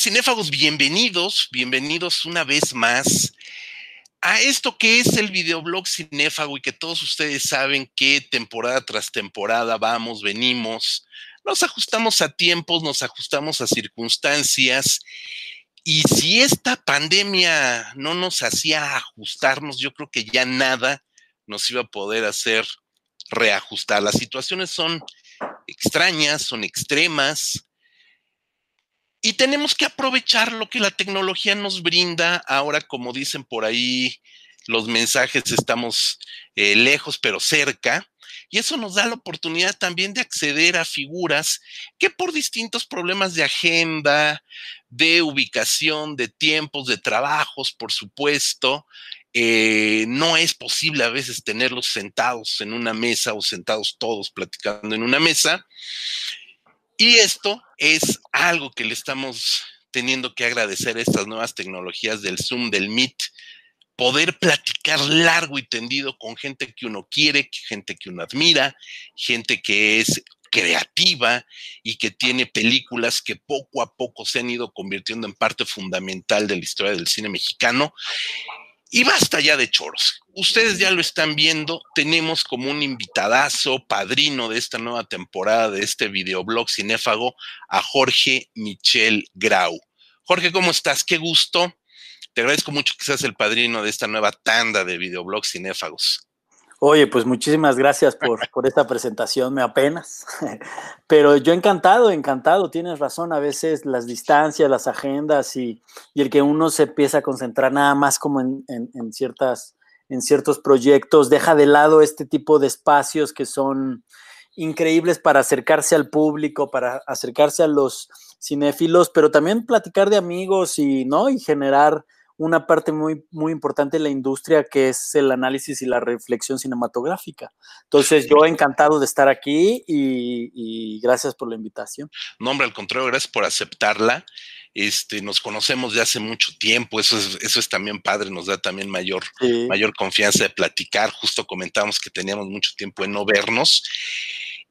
Cinéfagos, bienvenidos, bienvenidos una vez más a esto que es el videoblog cinéfago y que todos ustedes saben que temporada tras temporada vamos, venimos, nos ajustamos a tiempos, nos ajustamos a circunstancias y si esta pandemia no nos hacía ajustarnos, yo creo que ya nada nos iba a poder hacer reajustar. Las situaciones son extrañas, son extremas. Y tenemos que aprovechar lo que la tecnología nos brinda. Ahora, como dicen por ahí, los mensajes estamos eh, lejos pero cerca. Y eso nos da la oportunidad también de acceder a figuras que por distintos problemas de agenda, de ubicación, de tiempos, de trabajos, por supuesto, eh, no es posible a veces tenerlos sentados en una mesa o sentados todos platicando en una mesa. Y esto es algo que le estamos teniendo que agradecer a estas nuevas tecnologías del Zoom, del Meet, poder platicar largo y tendido con gente que uno quiere, gente que uno admira, gente que es creativa y que tiene películas que poco a poco se han ido convirtiendo en parte fundamental de la historia del cine mexicano. Y basta ya de choros. Ustedes ya lo están viendo. Tenemos como un invitadazo, padrino de esta nueva temporada de este videoblog cinéfago, a Jorge Michel Grau. Jorge, ¿cómo estás? Qué gusto te agradezco mucho que seas el padrino de esta nueva tanda de videoblogs cinéfagos. Oye, pues muchísimas gracias por, por esta presentación, me apenas. Pero yo encantado, encantado, tienes razón, a veces las distancias, las agendas y, y el que uno se empieza a concentrar nada más como en, en, ciertas, en ciertos proyectos, deja de lado este tipo de espacios que son increíbles para acercarse al público, para acercarse a los cinéfilos, pero también platicar de amigos y, ¿no? Y generar una parte muy, muy importante de la industria que es el análisis y la reflexión cinematográfica. Entonces, yo encantado de estar aquí y, gracias por la invitación. No, hombre, al contrario, gracias por aceptarla. Este, nos conocemos de hace mucho tiempo, eso es, eso es también padre, nos da también mayor, mayor confianza de platicar. Justo comentamos que teníamos mucho tiempo en no vernos.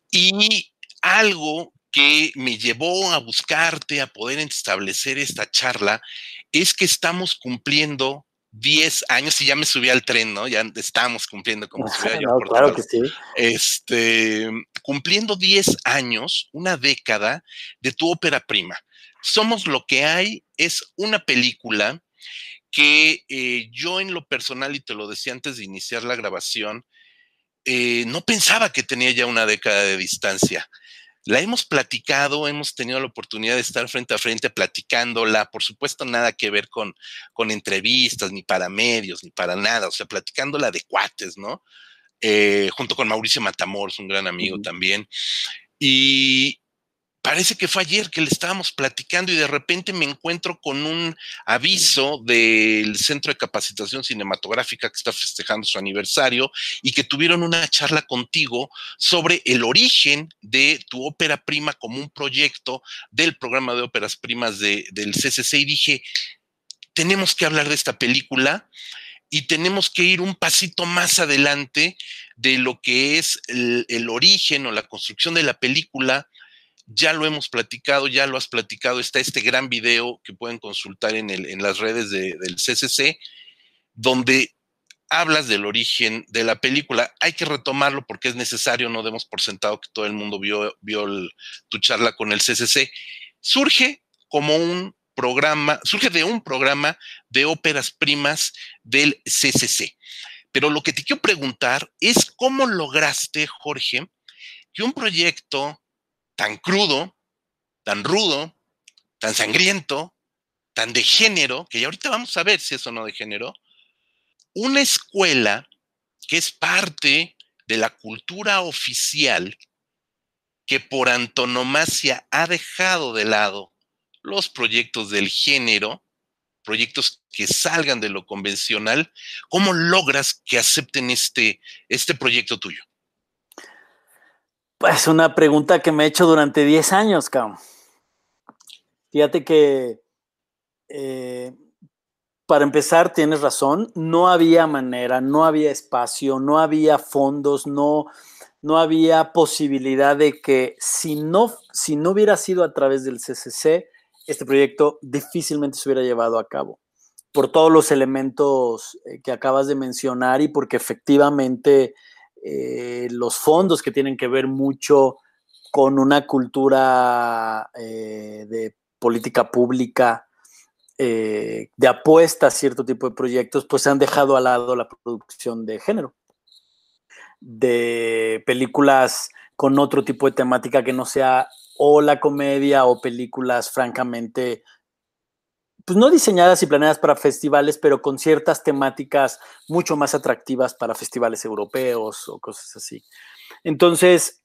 Y algo que me llevó a buscarte, a poder establecer esta charla, es que estamos cumpliendo 10 años y ya me subí al tren, ¿no? Ya estamos cumpliendo como Claro que sí. Este, cumpliendo 10 años, una década de tu ópera prima. Somos lo que hay es una película que eh, yo en lo personal, y te lo decía antes de iniciar la grabación, eh, no pensaba que tenía ya una década de distancia. La hemos platicado, hemos tenido la oportunidad de estar frente a frente platicándola, por supuesto nada que ver con, con entrevistas, ni para medios, ni para nada, o sea, platicándola de cuates, ¿no? Eh, junto con Mauricio Matamoros, un gran amigo también. Y, parece que fue ayer que le estábamos platicando y de repente me encuentro con un aviso del Centro de Capacitación Cinematográfica que está festejando su aniversario y que tuvieron una charla contigo sobre el origen de tu ópera prima como un proyecto del programa de óperas primas del CCC y dije, tenemos que hablar de esta película y tenemos que ir un pasito más adelante de lo que es el, el origen o la construcción de la película ya lo hemos platicado, ya lo has platicado, está este gran video que pueden consultar en, el, en las redes del CCC, donde hablas del origen de la película. Hay que retomarlo porque es necesario, no demos por sentado que todo el mundo vio, vio tu charla con el CCC. Surge como un programa, surge de un programa de óperas primas del CCC. Pero lo que te quiero preguntar es cómo lograste, Jorge, que un proyecto tan crudo, tan rudo, tan sangriento, tan de género, que ya ahorita vamos a ver si eso no de género, una escuela que es parte de la cultura oficial que por antonomasia ha dejado de lado los proyectos del género, proyectos que salgan de lo convencional, ¿cómo logras que acepten este, este proyecto tuyo? Pues una pregunta que me he hecho durante 10 años, cabrón. Fíjate que, eh, para empezar, tienes razón, no había manera, no había espacio, no había fondos, no, no había posibilidad de que si no, si no hubiera sido a través del CCC, este proyecto difícilmente se hubiera llevado a cabo por todos los elementos eh, que acabas de mencionar y porque efectivamente eh, los fondos que tienen que ver mucho con una cultura eh, de política pública, de apuesta a cierto tipo de proyectos, pues han dejado al lado la producción de género, de películas con otro tipo de temática que no sea o la comedia o películas francamente pues no diseñadas y planeadas para festivales, pero con ciertas temáticas mucho más atractivas para festivales europeos o cosas así. Entonces,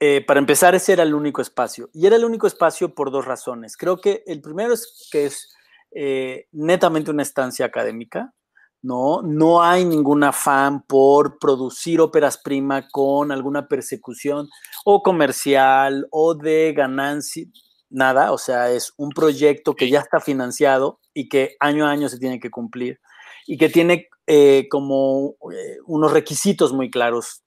eh, para empezar, ese era el único espacio. Y era el único espacio por dos razones. Creo que el primero es que es eh, netamente una estancia académica, ¿no? No hay ningún afán por producir óperas prima con alguna persecución o comercial o de ganancia nada, o sea, es un proyecto que ya está financiado y que año a año se tiene que cumplir y que tiene eh, como eh, unos requisitos muy claros,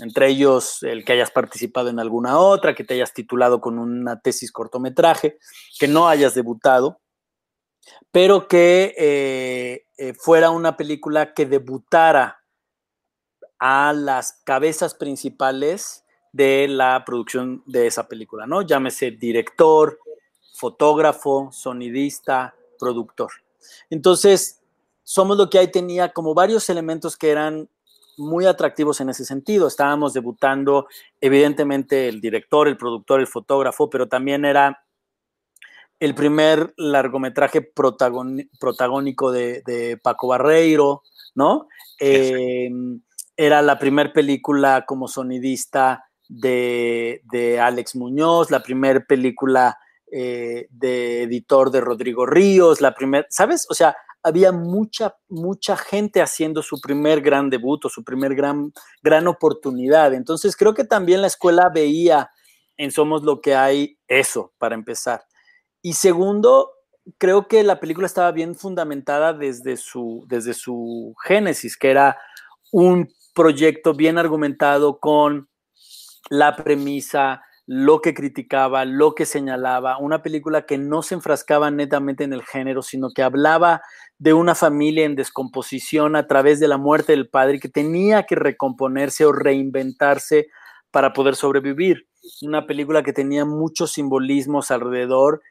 entre ellos el que hayas participado en alguna otra, que te hayas titulado con una tesis cortometraje, que no hayas debutado, pero que eh, fuera una película que debutara a las cabezas principales de la producción de esa película, ¿no? Llámese director, fotógrafo, sonidista, productor. Entonces, Somos lo que hay tenía como varios elementos que eran muy atractivos en ese sentido. Estábamos debutando, evidentemente, el director, el productor, el fotógrafo, pero también era el primer largometraje protagónico de, Paco Barreiro, ¿no? Em, era la primera película como sonidista de, Alex Muñoz, la primera película eh, de editor de Rodrigo Ríos, la primera, ¿sabes? O sea, había mucha, mucha gente haciendo su primer gran debut o su primer gran, gran oportunidad. Entonces creo que también la escuela veía en Somos lo que hay eso, para empezar. Y segundo, creo que la película estaba bien fundamentada desde su, desde su génesis, que era un proyecto bien argumentado con la premisa, lo que criticaba, lo que señalaba, una película que no se enfrascaba netamente en el género, sino que hablaba de una familia en descomposición a través de la muerte del padre que tenía que recomponerse o reinventarse para poder sobrevivir. Una película que tenía muchos simbolismos alrededor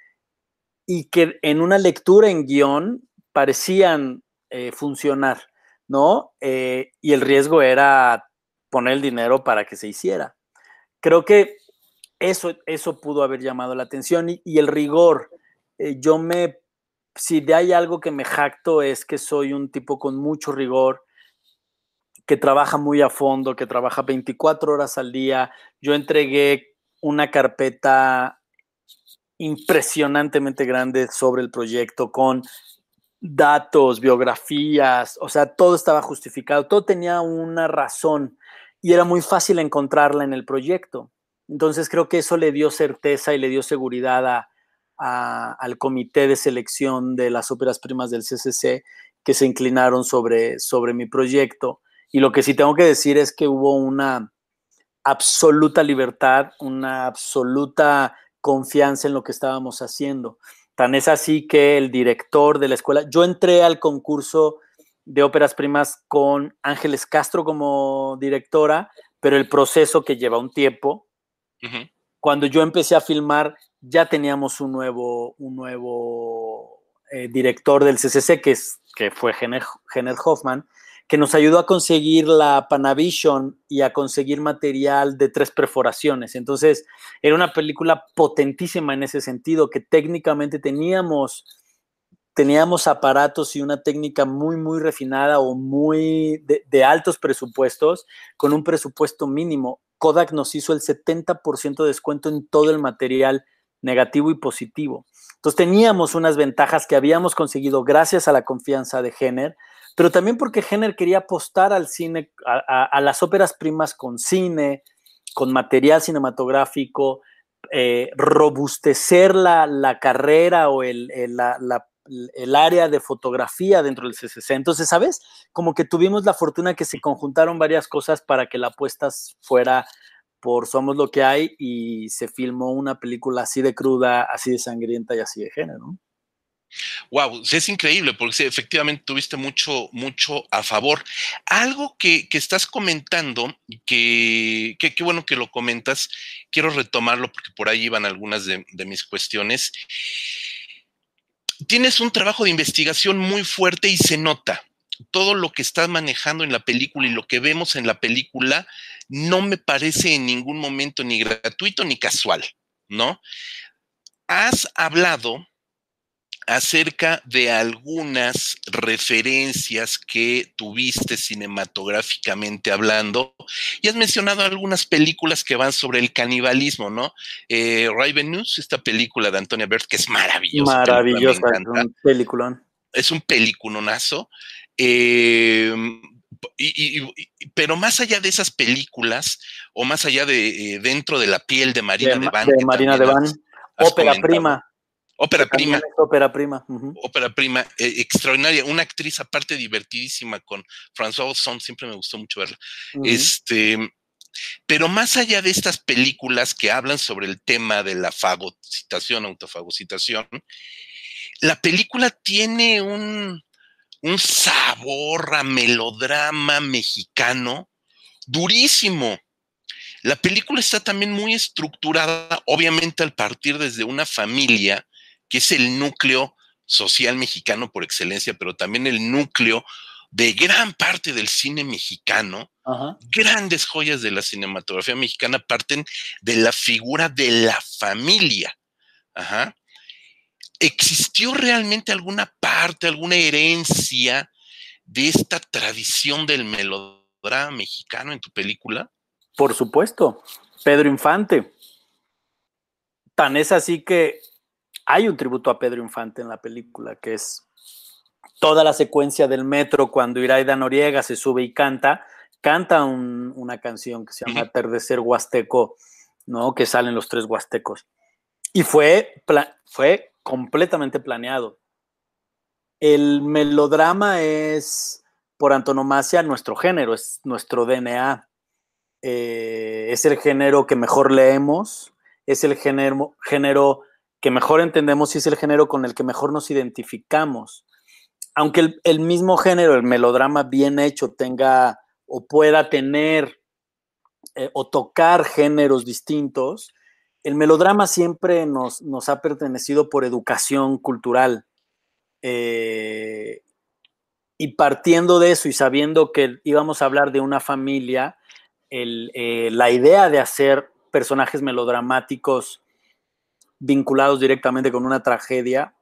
y que en una lectura en guion parecían eh, funcionar, ¿no? Eh, y el riesgo era poner el dinero para que se hiciera creo que eso, eso pudo haber llamado la atención y, el rigor. Eh, yo me, si de hay algo que me jacto es que soy un tipo con mucho rigor, que trabaja muy a fondo, que trabaja 24 horas al día. Yo entregué una carpeta impresionantemente grande sobre el proyecto con datos, biografías, o sea, todo estaba justificado, todo tenía una razón y era muy fácil encontrarla en el proyecto. Entonces creo que eso le dio certeza y le dio seguridad al comité de selección de las óperas primas del CCC que se inclinaron sobre, sobre mi proyecto. Y lo que sí tengo que decir es que hubo una absoluta libertad, una absoluta confianza en lo que estábamos haciendo. Tan es así que el director de la escuela, yo entré al concurso de óperas primas con Ángeles Castro como directora, pero el proceso que lleva un tiempo. Cuando yo empecé a filmar, ya teníamos un nuevo, un nuevo eh, director del CCC, que, es, que fue Jenner, Hoffman, que nos ayudó a conseguir la Panavision y a conseguir material de tres perforaciones. Entonces, era una película potentísima en ese sentido, que técnicamente teníamos teníamos aparatos y una técnica muy, muy refinada o muy de, altos presupuestos con un presupuesto mínimo. Kodak nos hizo el 70% de descuento en todo el material negativo y positivo. Entonces teníamos unas ventajas que habíamos conseguido gracias a la confianza de Jenner, pero también porque Jenner quería apostar al cine, a, las óperas primas con cine, con material cinematográfico, eh, robustecer la, carrera o el, la, la, el área de fotografía dentro del CCC. Entonces, ¿sabes? Como que tuvimos la fortuna que se conjuntaron varias cosas para que la apuesta fuera por Somos lo que hay y se filmó una película así de cruda, así de sangrienta y así de género. Wow, es increíble porque efectivamente tuviste mucho, mucho a favor. Algo que, estás comentando, que qué bueno que lo comentas, quiero retomarlo porque por ahí iban algunas de mis cuestiones. Tienes un trabajo de investigación muy fuerte y se nota. Todo lo que estás manejando en la película y lo que vemos en la película no me parece en ningún momento ni gratuito ni casual, ¿no? Has hablado acerca de algunas referencias que tuviste cinematográficamente hablando y has mencionado algunas películas que van sobre el canibalismo, ¿no? Eh, Raven News, esta película de Antonia Berth, que es maravillosa. Maravillosa, es un peliculón. Es un peliculonazo. Eh, pero más allá de esas películas, o más allá de eh, dentro de la piel de Marina de, Van. De Marina de Van, ópera prima. Ópera prima. Ópera prima. Ópera prima, eh, extraordinaria. Una actriz aparte divertidísima con François Ozon, siempre me gustó mucho verla. Este, pero más allá de estas películas que hablan sobre el tema de la fagocitación, autofagocitación, la película tiene un, un sabor a melodrama mexicano durísimo. La película está también muy estructurada, obviamente al partir desde una familia que es el núcleo social mexicano por excelencia, pero también el núcleo de gran parte del cine mexicano. Grandes joyas de la cinematografía mexicana parten de la figura de la familia. ¿Existió realmente alguna parte, alguna herencia de esta tradición del melodrama mexicano en tu película? Por supuesto, Pedro Infante. Tan es así que hay un tributo a Pedro Infante en la película, que es toda la secuencia del metro cuando Iraida Noriega se sube y canta, canta una canción que se llama Atardecer Huasteco, ¿no? Que salen los tres huastecos. Y fue, fue completamente planeado. El melodrama es, por antonomasia, nuestro género, es nuestro DNA. Eh, es el género que mejor leemos, es el género, género que mejor entendemos y es el género con el que mejor nos identificamos. Aunque el, mismo género, el melodrama bien hecho, tenga o pueda tener eh, o tocar géneros distintos, el melodrama siempre nos, nos ha pertenecido por educación cultural. Eh, y partiendo de eso y sabiendo que íbamos a hablar de una familia, eh, la idea de hacer personajes melodramáticos vinculados directamente con una tragedia,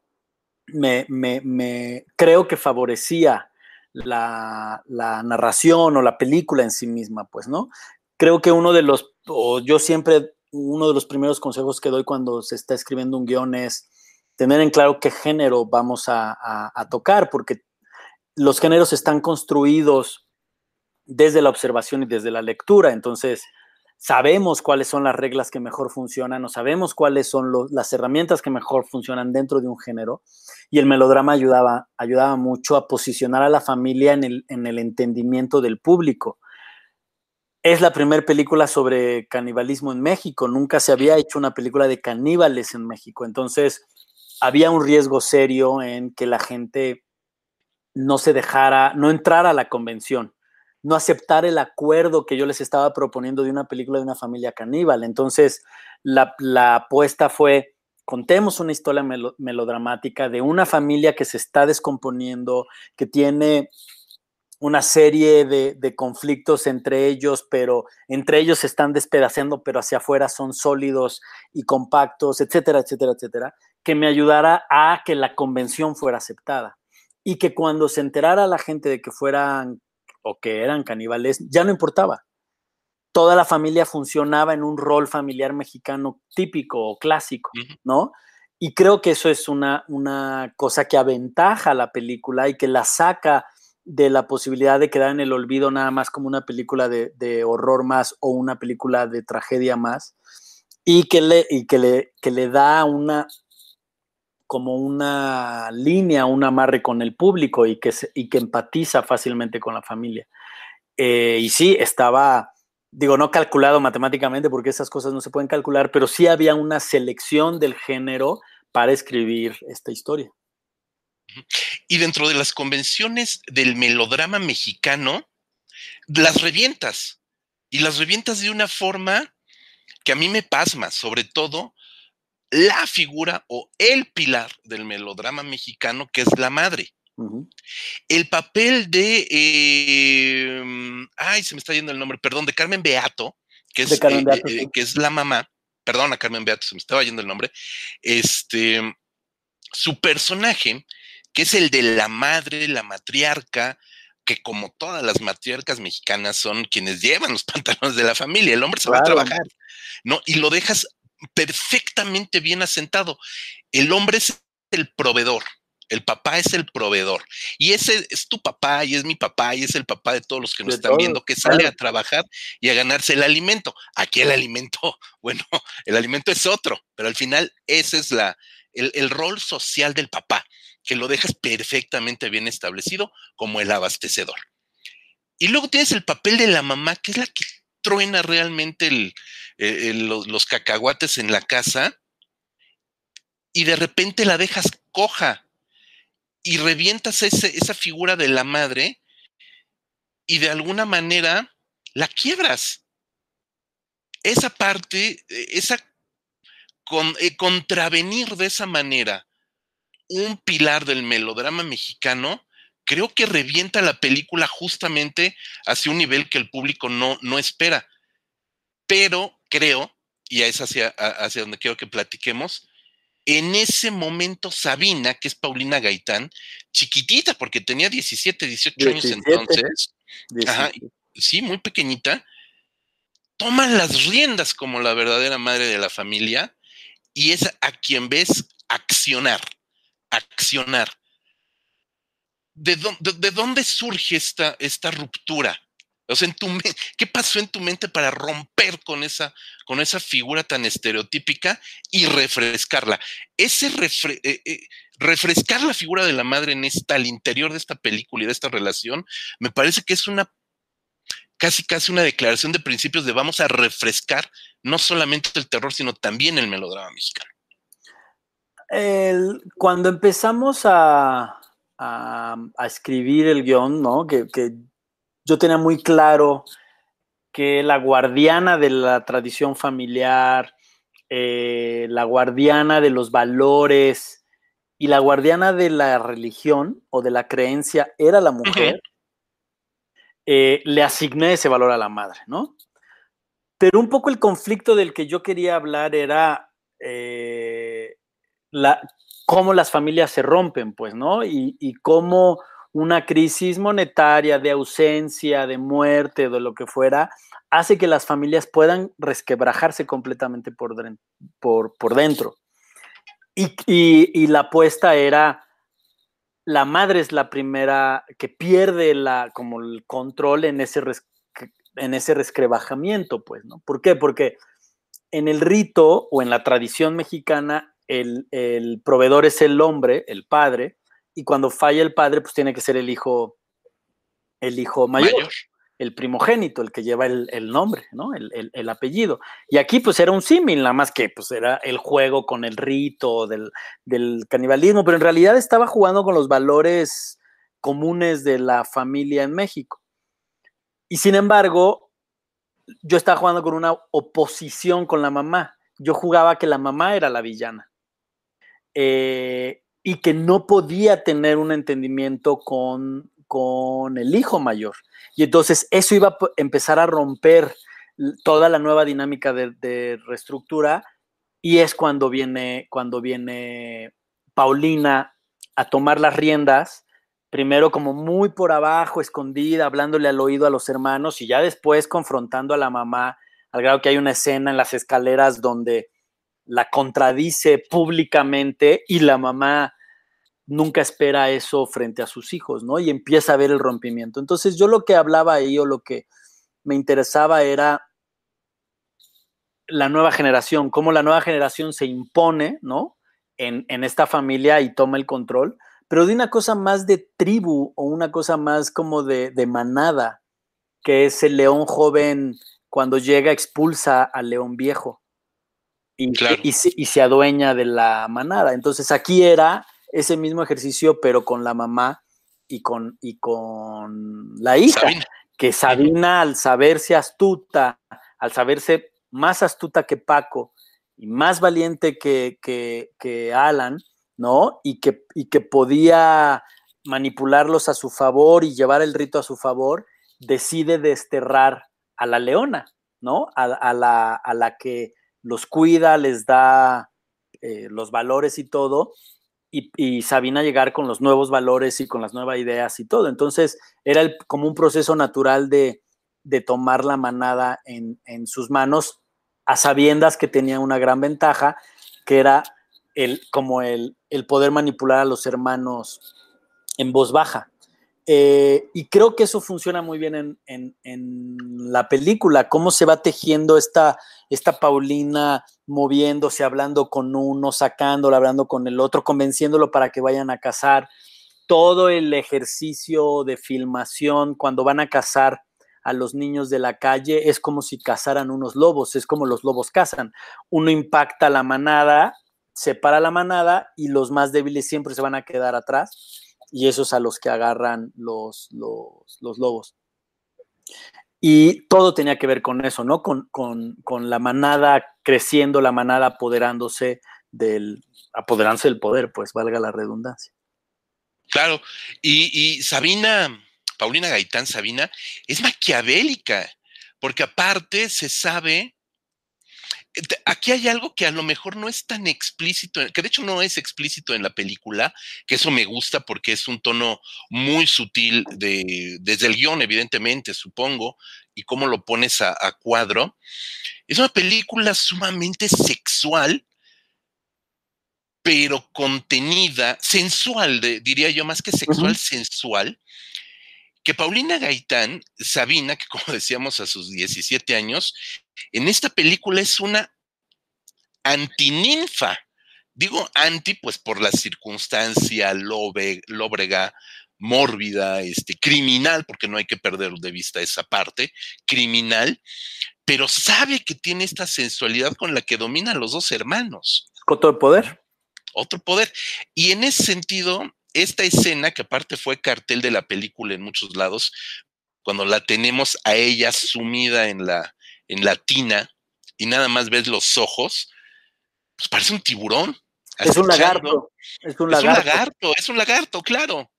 me, creo que favorecía la, narración o la película en sí misma, pues, ¿no? Creo que uno de los, o yo siempre, uno de los primeros consejos que doy cuando se está escribiendo un guion es tener en claro qué género vamos a, a tocar, porque los géneros están construidos desde la observación y desde la lectura, entonces sabemos cuáles son las reglas que mejor funcionan o sabemos cuáles son las herramientas que mejor funcionan dentro de un género. Y el melodrama ayudaba, ayudaba mucho a posicionar a la familia en el, en el entendimiento del público. Es la primera película sobre canibalismo en México. Nunca se había hecho una película de caníbales en México. Entonces, había un riesgo serio en que la gente no se dejara, no entrara a la convención no aceptar el acuerdo que yo les estaba proponiendo de una película de una familia caníbal. Entonces, la, apuesta fue, contemos una historia melodramática de una familia que se está descomponiendo, que tiene una serie de, conflictos entre ellos, pero entre ellos se están despedazando, pero hacia afuera son sólidos y compactos, etcétera, etcétera, etcétera, que me ayudara a que la convención fuera aceptada y que cuando se enterara la gente de que fueran o que eran caníbales, ya no importaba. Toda la familia funcionaba en un rol familiar mexicano típico o clásico, ¿no? Y creo que eso es una, una cosa que aventaja a la película y que la saca de la posibilidad de quedar en el olvido nada más como una película de, horror más o una película de tragedia más y que le, y que le, que le da una, como una línea, un amarre con el público y que, y que empatiza fácilmente con la familia. Eh, y sí, estaba digo, no calculado matemáticamente porque esas cosas no se pueden calcular, pero sí había una selección del género para escribir esta historia. Y dentro de las convenciones del melodrama mexicano, las revientas. Y las revientas de una forma que a mí me pasma, sobre todo la figura o el pilar del melodrama mexicano, que es la madre. El papel de, em, ay, se me está yendo el nombre, perdón, de Carmen Beato, que es, eh, eh, que es la mamá, perdón a Carmen Beato, se me estaba yendo el nombre, este, su personaje, que es el de la madre, la matriarca, que como todas las matriarcas mexicanas son quienes llevan los pantalones de la familia, el hombre se va a trabajar, ¿no? Y lo dejas perfectamente bien asentado. El hombre es el proveedor, el papá es el proveedor. Y ese es tu papá y es mi papá y es el papá de todos los que nos están viendo, que sale a trabajar y a ganarse el alimento. Aquí el alimento, bueno, el alimento es otro, pero al final ese es la, el, el rol social del papá que lo dejas perfectamente bien establecido como el abastecedor. Y luego tienes el papel de la mamá, que es la que truena realmente eh, los, cacahuates en la casa y de repente la dejas coja y revientas esa figura de la madre y de alguna manera la quiebras. Esa parte, eh, esa con, eh, contravenir de esa manera un pilar del melodrama mexicano, creo que revienta la película justamente hacia un nivel que el público no, no espera. Pero creo, y es hacia, hacia donde quiero que platiquemos, en ese momento Sabina, que es Paulina Gaitán, chiquitita, porque tenía 17, 18 años entonces, sí, muy pequeñita, toma las riendas como la verdadera madre de la familia y es a quien ves accionar accionar. ¿De, de, dónde surge esta, esta ruptura? O sea, en tu, ¿qué pasó en tu mente para romper con esa, con esa figura tan estereotípica y refrescarla? Ese eh, eh, refrescar la figura de la madre en esta, al interior de esta película y de esta relación, me parece que es una casi casi una declaración de principios de vamos a refrescar no solamente el terror, sino también el melodrama mexicano cuando empezamos a, escribir el guion, ¿no? Que, yo tenía muy claro que la guardiana de la tradición familiar, eh, la guardiana de los valores y la guardiana de la religión o de la creencia era la mujer, eh, le asigné ese valor a la madre, ¿no? Pero un poco el conflicto del que yo quería hablar era eh, cómo las familias se rompen, pues, ¿no? Y, cómo una crisis monetaria, de ausencia, de muerte, de lo que fuera, hace que las familias puedan resquebrajarse completamente por, por, dentro. Y, la apuesta era, la madre es la primera que pierde la, como el control en ese, en ese resquebrajamiento, pues, ¿no? ¿Por qué? Porque en el rito o en la tradición mexicana, el, proveedor es el hombre, el padre, y cuando falla el padre, pues tiene que ser el hijo, el hijo mayor, el primogénito, el que lleva el, nombre, ¿no? El, apellido. Y aquí, pues era un símil, nada más que pues era el juego con el rito del, del canibalismo, pero en realidad estaba jugando con los valores comunes de la familia en México. Y sin embargo, yo estaba jugando con una oposición con la mamá. Yo jugaba que la mamá era la villana. Eh, y que no podía tener un entendimiento con, con el hijo mayor. Y entonces eso iba a empezar a romper toda la nueva dinámica de, reestructura y es cuando viene, cuando viene Paulina a tomar las riendas, primero como muy por abajo, escondida, hablándole al oído a los hermanos y ya después confrontando a la mamá, al grado que hay una escena en las escaleras donde la contradice públicamente y la mamá nunca espera eso frente a sus hijos, ¿no? Y empieza a ver el rompimiento. Entonces yo lo que hablaba ahí o lo que me interesaba era la nueva generación, cómo la nueva generación se impone, ¿no? En, esta familia y toma el control, pero de una cosa más de tribu o una cosa más como de, de manada, que es el león joven cuando llega expulsa al león viejo y, y, se, adueña de la manada. Entonces aquí era ese mismo ejercicio, pero con la mamá y con, y con la hija. Que Sabina, al saberse astuta, al saberse más astuta que Paco y más valiente que, que, Alan, ¿no? Y que, y que podía manipularlos a su favor y llevar el rito a su favor, decide desterrar a la leona, ¿no? A, la, a la, que los cuida, les da eh, los valores y todo, y, Sabina llegar con los nuevos valores y con las nuevas ideas y todo. Entonces, era como un proceso natural de, tomar la manada en, sus manos, a sabiendas que tenía una gran ventaja, que era el, como el, el poder manipular a los hermanos en voz baja. Eh, y creo que eso funciona muy bien en, la película, cómo se va tejiendo esta, esta Paulina moviéndose, hablando con uno, sacándolo, hablando con el otro, convenciéndolo para que vayan a cazar. Todo el ejercicio de filmación cuando van a cazar a los niños de la calle es como si cazaran unos lobos, es como los lobos cazan. Uno impacta la manada, separa la manada y los más débiles siempre se van a quedar atrás y esos a los que agarran los, los, lobos. Y todo tenía que ver con eso, ¿no? Con, la manada creciendo, la manada apoderándose del, apoderándose del poder, pues valga la redundancia. Claro, y, y Sabina, Paulina Gaitán Sabina, es maquiavélica, porque aparte se sabe aquí hay algo que a lo mejor no es tan explícito, que de hecho no es explícito en la película, que eso me gusta porque es un tono muy sutil de, desde el guion, evidentemente, supongo, y cómo lo pones a, cuadro. Es una película sumamente sexual, pero contenida, sensual, diría yo, más que sexual, sensual, que Paulina Gaitán, Sabina, que como decíamos a sus 17 años, en esta película es una antininfa. Digo anti, pues por la circunstancia lóbrega, mórbida, este, criminal, porque no hay que perder de vista esa parte, criminal, pero sabe que tiene esta sensualidad con la que dominan los dos hermanos. Otro poder. Otro poder. Y en ese sentido, esta escena, que aparte fue cartel de la película en muchos lados, cuando la tenemos a ella sumida en la, en la tina y nada más ves los ojos, pues parece un tiburón. Es un lagarto. Es un lagarto. Es un lagarto, claro.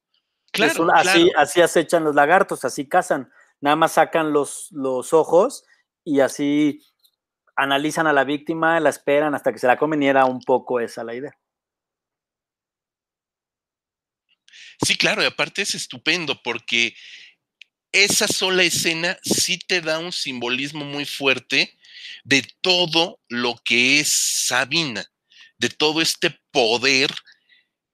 Claro, Así, así acechan los lagartos, así cazan. Nada más sacan los, los ojos y así analizan a la víctima, la esperan hasta que se la comen y era un poco esa la idea. Sí, claro, y aparte es estupendo porque esa sola escena sí te da un simbolismo muy fuerte de todo lo que es Sabina, de todo este poder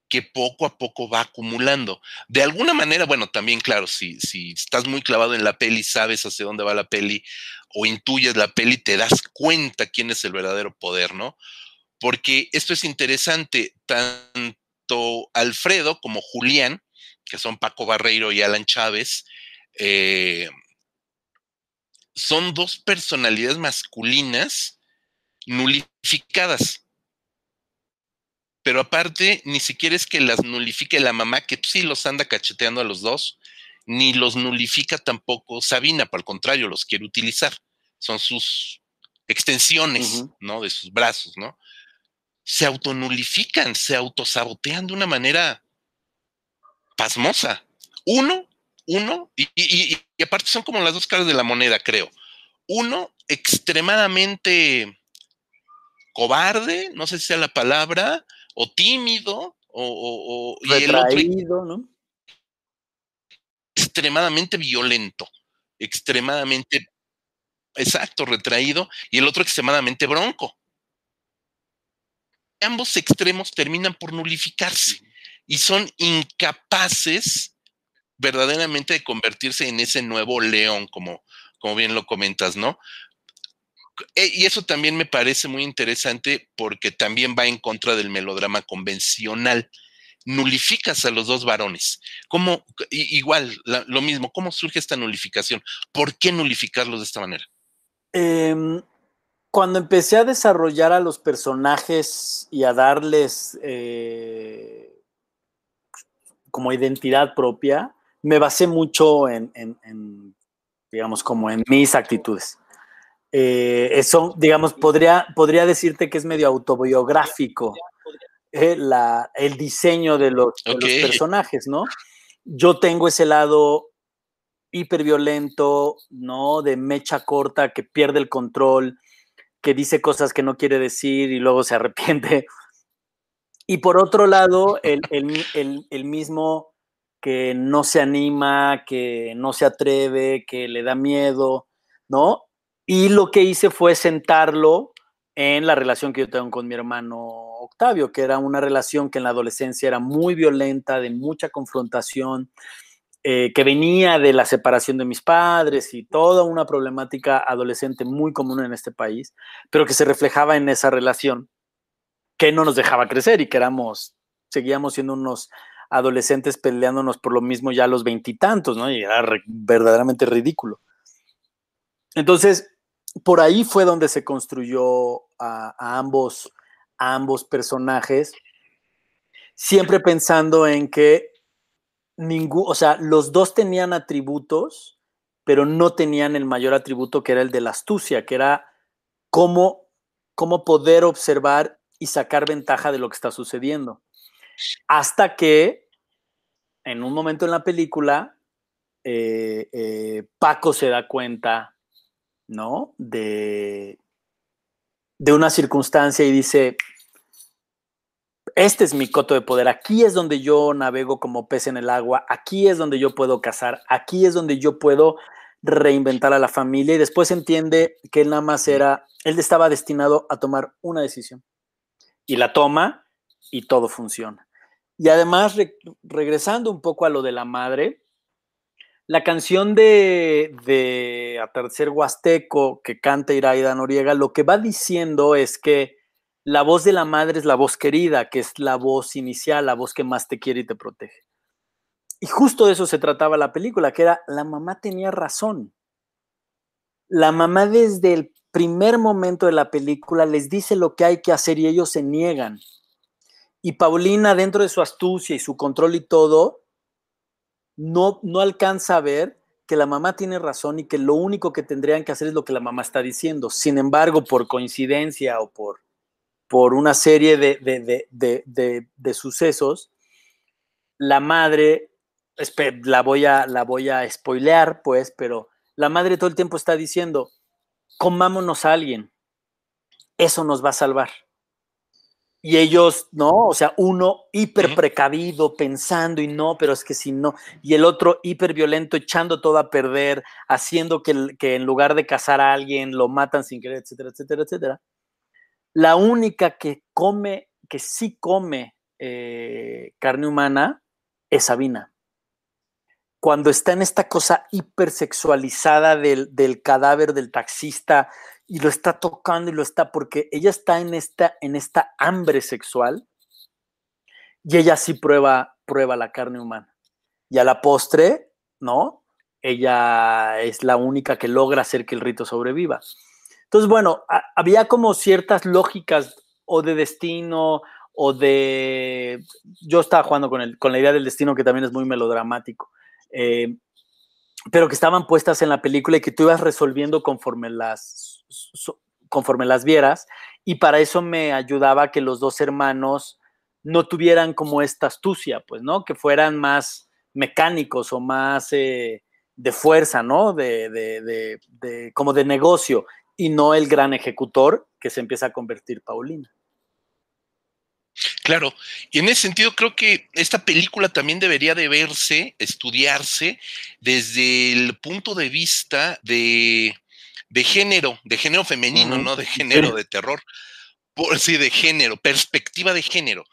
que poco a poco va acumulando. De alguna manera, bueno, también claro, si, si estás muy clavado en la peli, sabes hacia dónde va la peli o intuyes la peli, te das cuenta quién es el verdadero poder, ¿no? Porque esto es interesante, tanto Alfredo como Julián, que son Paco Barreiro y Alan Chávez, eh, son dos personalidades masculinas nulificadas. Pero aparte, ni siquiera es que las nulifique la mamá, que sí los anda cacheteando a los dos, ni los nulifica tampoco Sabina, por el contrario, los quiere utilizar. Son sus extensiones, ¿no? De sus brazos, ¿no? Se autonulifican, se autosabotean de una manera pasmosa. Uno uno, y, aparte son como las dos caras de la moneda, creo. Uno, extremadamente cobarde, no sé si sea la palabra, o tímido, o, y el otro, ¿no? extremadamente violento, extremadamente, exacto, retraído, y el otro extremadamente bronco. Ambos extremos terminan por nulificarse y son incapaces verdaderamente de convertirse en ese nuevo león, como, como bien lo comentas, ¿no? E, y eso también me parece muy interesante porque también va en contra del melodrama convencional. Nulificas a los dos varones. ¿Cómo, igual, lo mismo, ¿cómo surge esta nulificación? ¿Por qué nulificarlos de esta manera? Em, cuando empecé a desarrollar a los personajes y a darles eh, como identidad propia, me basé mucho en, digamos, como en mis actitudes. Eh, eso, digamos, podría, podría decirte que es medio autobiográfico eh, el diseño de los, de los personajes, ¿no? Yo tengo ese lado hiperviolento, ¿no? De mecha corta que pierde el control, que dice cosas que no quiere decir y luego se arrepiente. Y por otro lado, el, mismo que no se anima, que no se atreve, que le da miedo, ¿no? Y lo que hice fue sentarlo en la relación que yo tengo con mi hermano Octavio, que era una relación que en la adolescencia era muy violenta, de mucha confrontación, eh, que venía de la separación de mis padres y toda una problemática adolescente muy común en este país, pero que se reflejaba en esa relación que no nos dejaba crecer y que éramos, seguíamos siendo unos adolescentes peleándonos por lo mismo ya a los veintitantos, ¿no? Y era verdaderamente ridículo. Entonces, por ahí fue donde se construyó a, ambos, a ambos personajes, siempre pensando en que o sea, los dos tenían atributos, pero no tenían el mayor atributo que era el de la astucia, que era cómo, cómo poder observar y sacar ventaja de lo que está sucediendo. Hasta que en un momento en la película, eh, eh, Paco se da cuenta, ¿no? De, de una circunstancia y dice, este es mi coto de poder, aquí es donde yo navego como pez en el agua, aquí es donde yo puedo cazar, aquí es donde yo puedo reinventar a la familia y después entiende que él nada más era, él estaba destinado a tomar una decisión y la toma y todo funciona. Y además, regresando un poco a lo de la madre, la canción de, de A Tercer Huasteco que canta Iraida Noriega, lo que va diciendo es que la voz de la madre es la voz querida, que es la voz inicial, la voz que más te quiere y te protege. Y justo de eso se trataba la película, que era la mamá tenía razón. La mamá desde el primer momento de la película les dice lo que hay que hacer y ellos se niegan. Y Paulina, dentro de su astucia y su control y todo, no, no alcanza a ver que la mamá tiene razón y que lo único que tendrían que hacer es lo que la mamá está diciendo. Sin embargo, por coincidencia o por por una serie de, sucesos, la madre, la voy, a, la voy a spoilear, pues, pero la madre todo el tiempo está diciendo, comámonos a alguien, eso nos va a salvar. Y ellos, ¿no? O sea, uno hiper precavido, pensando y no, pero es que si no, y el otro hiper violento, echando todo a perder, haciendo que, que en lugar de cazar a alguien lo matan sin querer, etcétera, etcétera, etcétera. La única que come, que sí come eh, carne humana es Sabina. Cuando está en esta cosa hipersexualizada del, del cadáver del taxista y lo está tocando y lo está, porque ella está en esta, en esta hambre sexual y ella sí prueba, prueba la carne humana. Y a la postre, ¿no? Ella es la única que logra hacer que el rito sobreviva. Entonces, bueno, había como ciertas lógicas o de destino o de... Yo estaba jugando con, el, con la idea del destino que también es muy melodramático, eh, pero que estaban puestas en la película y que tú ibas resolviendo conforme las, conforme las vieras y para eso me ayudaba que los dos hermanos no tuvieran como esta astucia, pues, ¿no? Que fueran más mecánicos o más eh, de fuerza, ¿no? De, de, de, como de negocio y no el gran ejecutor que se empieza a convertir Paulina. Claro, y en ese sentido creo que esta película también debería de verse, estudiarse desde el punto de vista de, género, de género femenino, no de género de terror, por, sí, de género, perspectiva de género,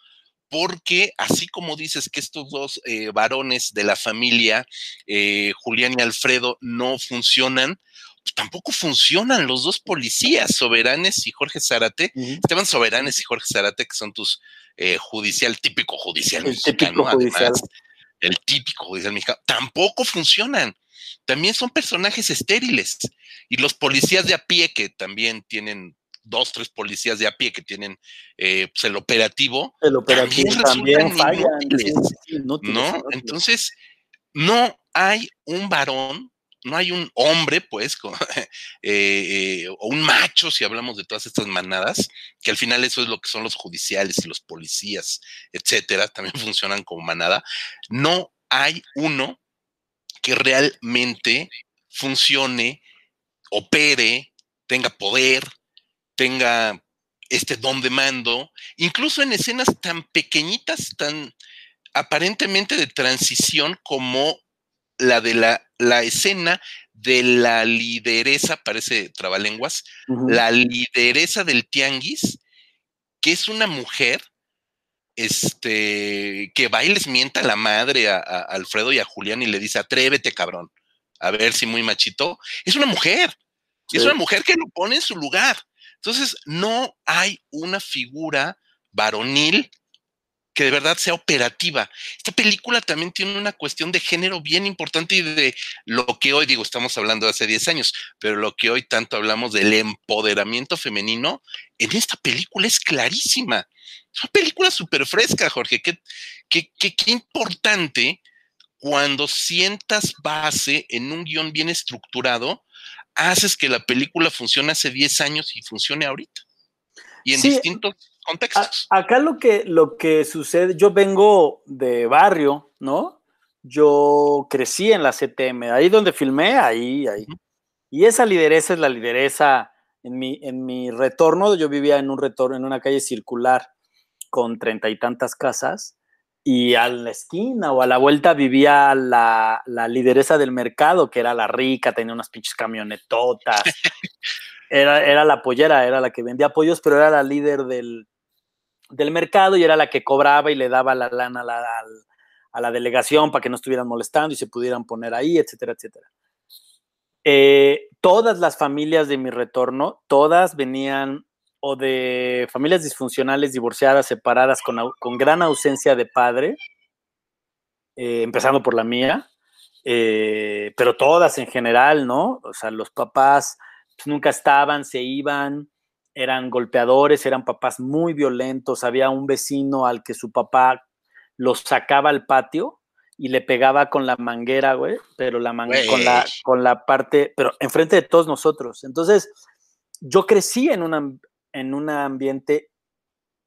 porque así como dices que estos dos eh, varones de la familia, eh, Julián y Alfredo, no funcionan, tampoco funcionan los dos policías, Soberanes y Jorge Zárate, Esteban Soberanes y Jorge Zárate, que son tus eh, judicial, típico judicial el mexicano, típico judicial. el típico judicial mexicano, tampoco funcionan. también son personajes estériles. Y los policías de a pie, que también tienen dos, tres policías de a pie que tienen eh, pues, el operativo, el operativo también, falla, ¿no? Entonces, no hay un varón no hay un hombre, pues, eh, eh, o un macho, si hablamos de todas estas manadas, que al final eso es lo que son los judiciales y los policías, etcétera, también funcionan como manada. No hay uno que realmente funcione, opere, tenga poder, tenga este don de mando, incluso en escenas tan pequeñitas, tan aparentemente de transición como la de la, la escena de la lideresa, parece trabalenguas, la lideresa del tianguis, que es una mujer este, que va y les mienta a la madre, a, Alfredo y a Julián y le dice, atrévete, cabrón, a ver si muy machito. Es una mujer, es una mujer que lo pone en su lugar. Entonces, no hay una figura varonil que de verdad sea operativa. Esta película también tiene una cuestión de género bien importante y de lo que hoy, digo, estamos hablando de hace 10 años, pero lo que hoy tanto hablamos del empoderamiento femenino, en esta película es clarísima. Es una película súper fresca, Jorge. Qué, qué, qué, qué importante cuando sientas base en un guion bien estructurado, haces que la película funcione hace 10 años y funcione ahorita. Y en distintos contextos. acá lo que, lo que sucede, yo vengo de barrio, ¿no? Yo crecí en la CTM, ahí donde filmé, ahí, ahí. Y esa lideresa es la lideresa. En mi, en mi retorno, yo vivía en un retorno, en una calle circular con treinta y tantas casas, y a la esquina o a la vuelta vivía la, la, lideresa del mercado, que era la rica, tenía unas pinches camionetotas. Era, era la pollera, era la que vendía pollos, pero era la líder del, del mercado y era la que cobraba y le daba la lana a la, delegación para que no estuvieran molestando y se pudieran poner ahí, etcétera, etcétera. Eh, todas las familias de mi retorno, todas venían o de familias disfuncionales, divorciadas, separadas, con, con gran ausencia de padre, eh, empezando por la mía, eh, pero todas en general, ¿no? O sea, los papás pues, nunca estaban, se iban, eran golpeadores, eran papás muy violentos. Había un vecino al que su papá los sacaba al patio y le pegaba con la manguera, güey, pero la manguera, con la, con la parte, pero enfrente de todos nosotros. Entonces, yo crecí en, una, en un ambiente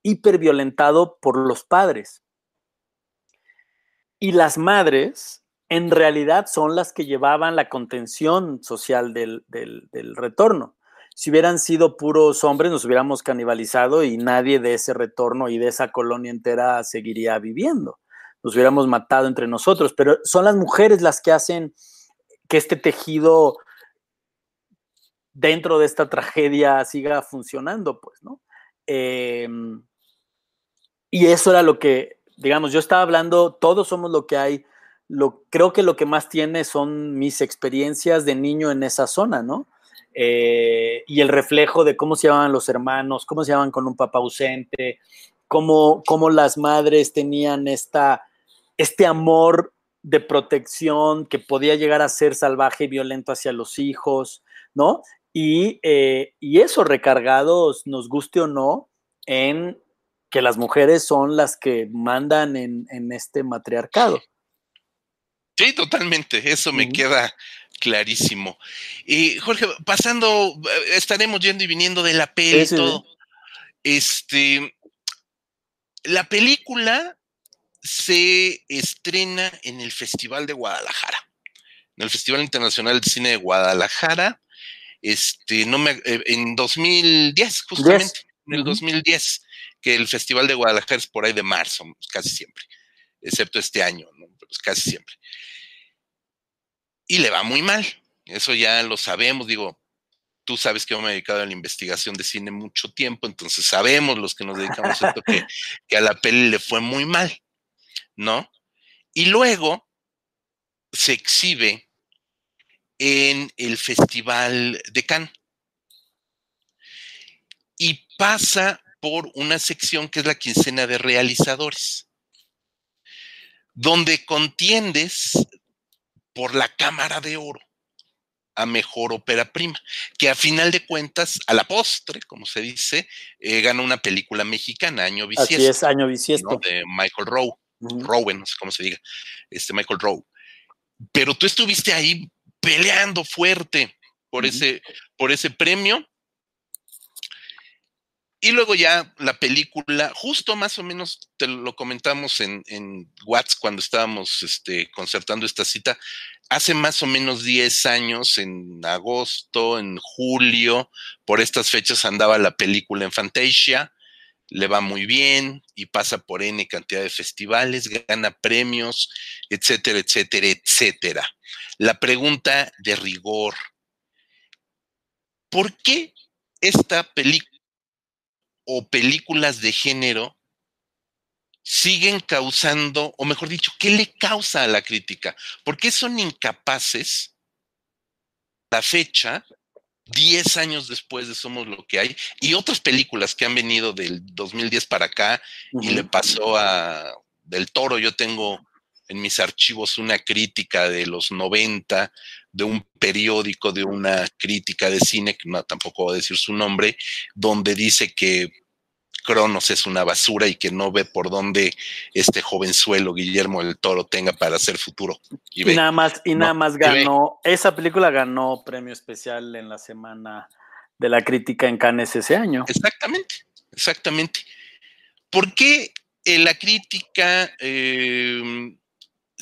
hiperviolentado por los padres. Y las madres, en realidad, son las que llevaban la contención social del, del, del retorno si hubieran sido puros hombres, nos hubiéramos canibalizado y nadie de ese retorno y de esa colonia entera seguiría viviendo. Nos hubiéramos matado entre nosotros, pero son las mujeres las que hacen que este tejido dentro de esta tragedia siga funcionando, pues, ¿no? Em, y eso era lo que, digamos, yo estaba hablando, todos somos lo que hay, lo, creo que lo que más tiene son mis experiencias de niño en esa zona, ¿no? Eh, y el reflejo de cómo se llamaban los hermanos, cómo se llamaban con un papá ausente, cómo, cómo las madres tenían esta, este amor de protección que podía llegar a ser salvaje y violento hacia los hijos, ¿no? Y, eh, y eso recargados, nos guste o no, en que las mujeres son las que mandan en, en este matriarcado. Sí, totalmente, eso me queda clarísimo. Y Jorge, pasando, eh, estaremos yendo y viniendo de la peli y todo. Este, la película se estrena en el Festival de Guadalajara, en el Festival Internacional de Cine de Guadalajara, este, no me, eh, en 2010, justamente, en el 2010, que el Festival de Guadalajara es por ahí de marzo, casi siempre, excepto este año, pues casi siempre y le va muy mal. Eso ya lo sabemos, digo, tú sabes que yo me he dedicado a la investigación de cine mucho tiempo, entonces sabemos los que nos dedicamos a esto que, que a la peli le fue muy mal, ¿no? Y luego se exhibe en el Festival de Cannes y pasa por una sección que es la quincena de realizadores, donde contiendes por la Cámara de Oro a mejor ópera prima, que a final de cuentas, a la postre, como se dice, eh, ganó una película mexicana, Año Bisiesto. Así es, Año Bisiesto. De Michael Rowe, Rowe, no sé cómo se diga, este Michael Rowe. Pero tú estuviste ahí peleando fuerte por, ese, por ese premio. Y luego ya la película, justo más o menos te lo comentamos en, en Watts cuando estábamos este, concertando esta cita, hace más o menos 10 años, en agosto, en julio, por estas fechas andaba la película en Fantasia, le va muy bien y pasa por N cantidad de festivales, gana premios, etcétera, etcétera, etcétera. La pregunta de rigor, ¿por qué esta película o películas de género siguen causando, o mejor dicho, ¿qué le causa a la crítica? ¿Por qué son incapaces, la fecha, 10 años después de Somos lo que hay, y otras películas que han venido del 2010 para acá, y le pasó a Del Toro, yo tengo en mis archivos una crítica de los 90 de un periódico, de una crítica de cine, que no, tampoco voy a decir su nombre, donde dice que Cronos es una basura y que no ve por dónde este jovenzuelo Guillermo del Toro tenga para hacer futuro. Y, nada más, y nada más ganó, esa película ganó premio especial en la semana de la crítica en Cannes ese año. Exactamente, exactamente. ¿Por qué eh, la crítica em,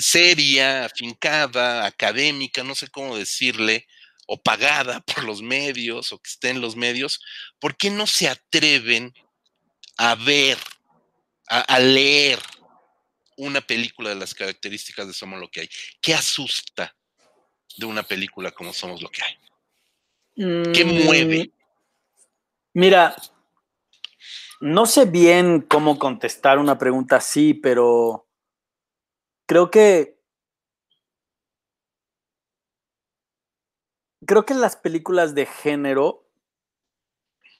seria, afincada, académica, no sé cómo decirle, o pagada por los medios, o que esté en los medios, ¿por qué no se atreven a ver, a, leer una película de las características de Somos lo que hay? ¿Qué asusta de una película como Somos lo que hay? ¿Qué mm, mueve? Mira, no sé bien cómo contestar una pregunta así, pero creo que creo que las películas de género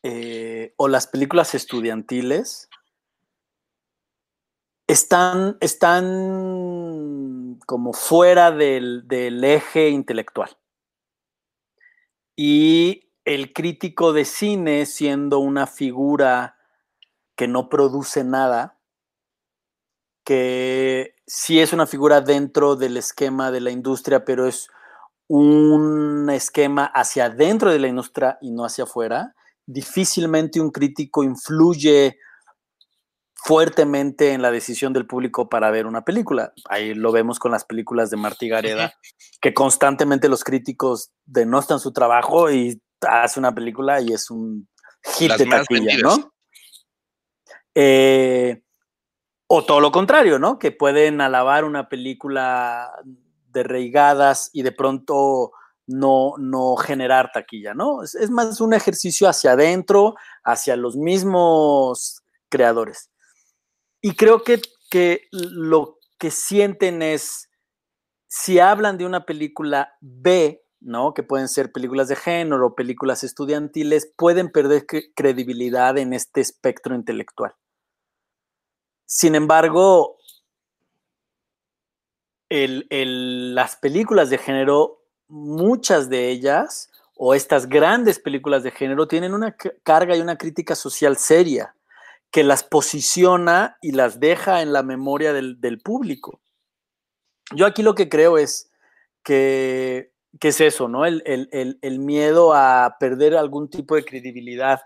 eh, o las películas estudiantiles están, están como fuera del, del eje intelectual. Y el crítico de cine, siendo una figura que no produce nada, que sí es una figura dentro del esquema de la industria, pero es un esquema hacia adentro de la industria y no hacia afuera, difícilmente un crítico influye fuertemente en la decisión del público para ver una película. Ahí lo vemos con las películas de Martí Gareda, que constantemente los críticos denostan su trabajo y hace una película y es un hit de taquilla, ¿no? Eh, o todo lo contrario, ¿no? Que pueden alabar una película de reigadas y de pronto no, no generar taquilla, ¿no? Es, más un ejercicio hacia adentro, hacia los mismos creadores. Y creo que, que lo que sienten es, si hablan de una película B, ¿no? Que pueden ser películas de género o películas estudiantiles, pueden perder credibilidad en este espectro intelectual. Sin embargo, las películas de género muchas de ellas, o estas grandes películas de género, tienen una carga y una crítica social seria que las posiciona y las deja en la memoria del, público. Yo aquí lo que creo es que, es eso, ¿no? El, miedo a perder algún tipo de credibilidad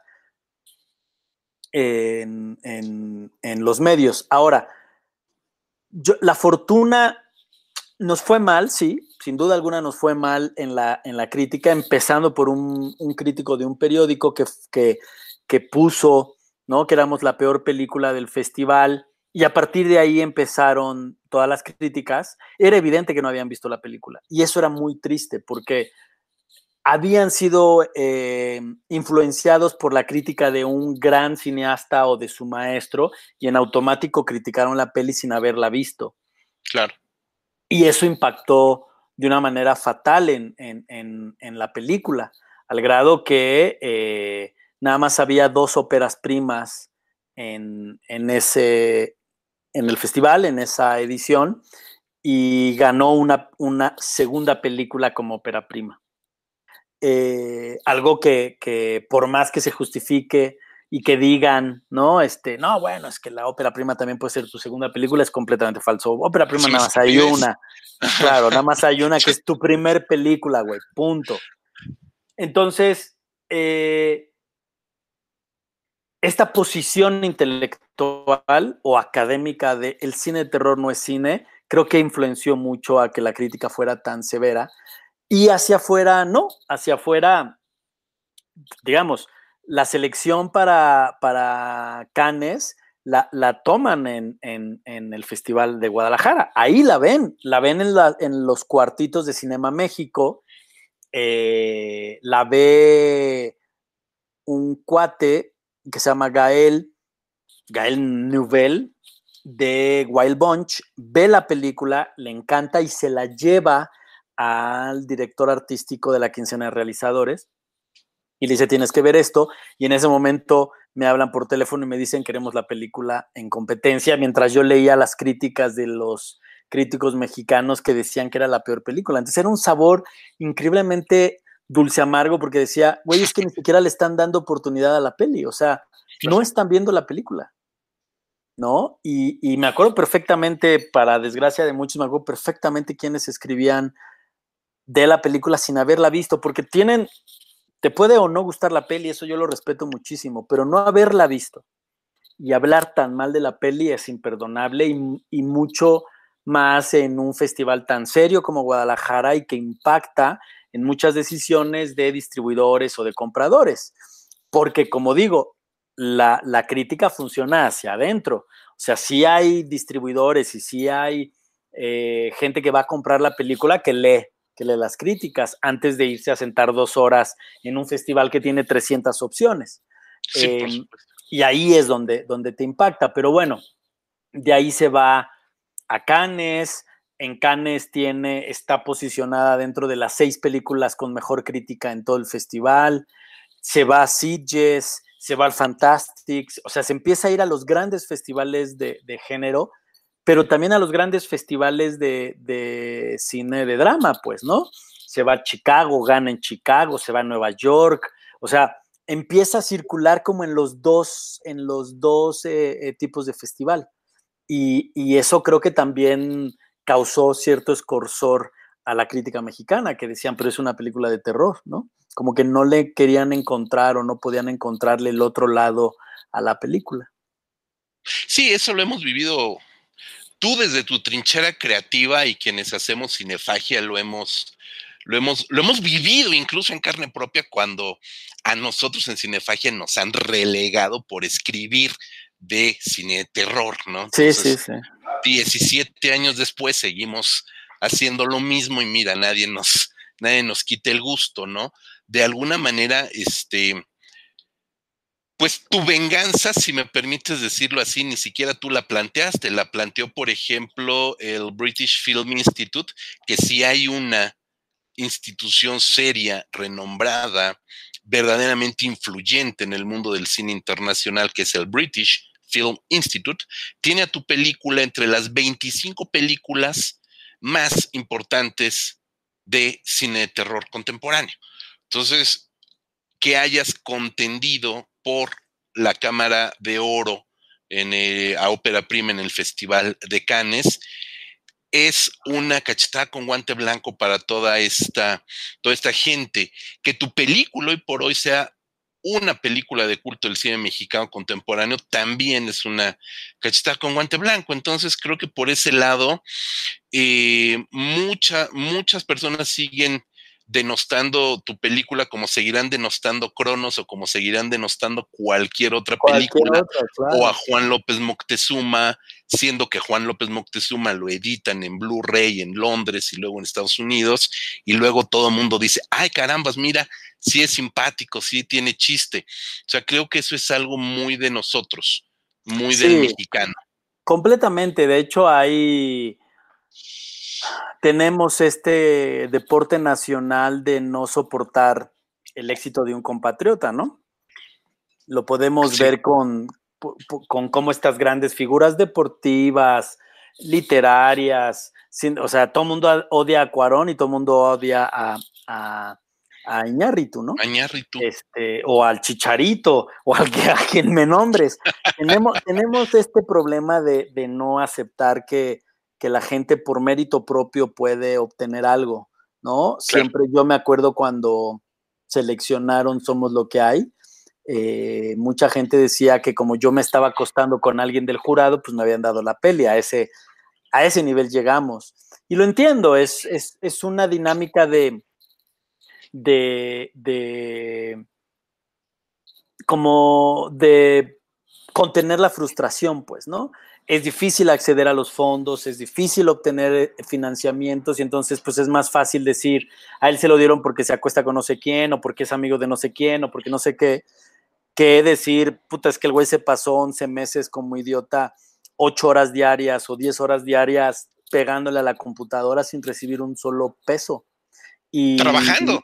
en, los medios. Ahora, la fortuna nos fue mal, sí, sin duda alguna nos fue mal en la, en la crítica, empezando por un, crítico de un periódico que, que, puso, ¿no? Que éramos la peor película del festival, y a partir de ahí empezaron todas las críticas. Era evidente que no habían visto la película, y eso era muy triste, porque habían sido eh, influenciados por la crítica de un gran cineasta o de su maestro, y en automático criticaron la peli sin haberla visto. Claro. Y eso impactó de una manera fatal en, la película, al grado que eh, nada más había dos óperas primas en, ese, en el festival, en esa edición, y ganó una, una segunda película como ópera prima. Eh, algo que, que, por más que se justifique y que digan, no, este, no, bueno, es que la ópera prima también puede ser tu segunda película, es completamente falso. Ópera prima nada más hay una. Claro, nada más hay una que es tu primer película, güey, punto. Entonces, eh, esta posición intelectual o académica de el cine de terror no es cine, creo que influenció mucho a que la crítica fuera tan severa. Y hacia afuera, no, hacia afuera, digamos, la selección para, para Cannes la, la toman en, en, el Festival de Guadalajara. Ahí la ven, la ven en, la, en los cuartitos de Cinema México. Eh, la ve un cuate que se llama Gael, Gael Nouvel, de Wild Bunch, ve la película, le encanta y se la lleva al director artístico de la quincena de realizadores y le dice, tienes que ver esto. Y en ese momento me hablan por teléfono y me dicen, queremos la película en competencia, mientras yo leía las críticas de los críticos mexicanos que decían que era la peor película. Entonces era un sabor increíblemente dulce amargo porque decía, güey, es que ni siquiera le están dando oportunidad a la peli, o sea, no están viendo la película, ¿no? Y, me acuerdo perfectamente, para desgracia de muchos, me acuerdo perfectamente quienes escribían de la película sin haberla visto, porque tienen, te puede o no gustar la peli, eso yo lo respeto muchísimo, pero no haberla visto y hablar tan mal de la peli es imperdonable y, mucho más en un festival tan serio como Guadalajara y que impacta en muchas decisiones de distribuidores o de compradores. Porque, como digo, la, crítica funciona hacia adentro. O sea, si hay distribuidores y si hay eh, gente que va a comprar la película que lee, que lee las críticas antes de irse a sentar dos horas en un festival que tiene 300 opciones. Em, y ahí es donde, donde te impacta. Pero bueno, de ahí se va a Cannes, en Cannes tiene, está posicionada dentro de las seis películas con mejor crítica en todo el festival. Se va a Sitges, se va al Fantastics, o sea, se empieza a ir a los grandes festivales de, género, pero también a los grandes festivales de, de, cine de drama, pues, ¿no? Se va a Chicago, gana en Chicago, se va a Nueva York, o sea, empieza a circular como en los dos, en los dos eh, eh, tipos de festival. Y, y, eso creo que también causó cierto escorsor a la crítica mexicana, que decían, pero es una película de terror, ¿no? Como que no le querían encontrar o no podían encontrarle el otro lado a la película. Sí, eso lo hemos vivido tú desde tu trinchera creativa y quienes hacemos cinefagia lo hemos, lo hemos, lo hemos vivido incluso en carne propia cuando a nosotros en cinefagia nos han relegado por escribir de cine de terror, ¿no? sí, sí, sí. 17 años después seguimos haciendo lo mismo y mira, nadie nos, nadie nos quita el gusto, ¿no? De alguna manera, este, pues tu venganza, si me permites decirlo así, ni siquiera tú la planteaste, la planteó, por ejemplo, el British Film Institute, que si hay una institución seria, renombrada, verdaderamente influyente en el mundo del cine internacional, que es el British Film Institute, tiene a tu película entre las 25 películas más importantes de cine de terror contemporáneo. Entonces, que hayas contendido por la Cámara de Oro en, eh, a Ópera Prima en el Festival de Cannes es una cachetada con guante blanco para toda esta, toda esta gente. Que tu película hoy por hoy sea una película de culto del cine mexicano contemporáneo también es una cachetada con guante blanco. Entonces creo que por ese lado eh, muchas personas siguen denostando tu película como seguirán denostando Cronos o como seguirán denostando cualquier otra película o a Juan López Moctezuma, siendo que Juan López Moctezuma lo editan en Blu-ray en Londres y luego en Estados Unidos y luego todo el mundo dice, ay carambas, mira, sí es simpático, sí tiene chiste. O sea, creo que eso es algo muy de nosotros, muy del mexicano. Completamente, de hecho hay tenemos este deporte nacional de no soportar el éxito de un compatriota, ¿no? Lo podemos ver con, con cómo estas grandes figuras deportivas, literarias, o sea, todo el mundo odia a Cuarón y todo el mundo odia a, a, a Iñárritu, ¿no? Iñárritu. Este, o al Chicharito, o al que a quien me nombres. tenemos, tenemos este problema de, de no aceptar que, que, la gente por mérito propio puede obtener algo, ¿no? Siempre yo me acuerdo cuando seleccionaron Somos lo que hay, eh, mucha gente decía que como yo me estaba acostando con alguien del jurado, pues me habían dado la peli, a ese, a ese nivel llegamos. Y lo entiendo, es, es, es una dinámica de, de, de, como de contener la frustración, pues, ¿no? Es difícil acceder a los fondos, es difícil obtener eh, financiamientos y entonces pues es más fácil decir, a él se lo dieron porque se acuesta con no sé quién o porque es amigo de no sé quién o porque no sé qué que decir, puta, es que el güey se pasó 11 meses como idiota, 8 horas diarias o 10 horas diarias pegándole a la computadora sin recibir un solo peso. Y, Trabajando.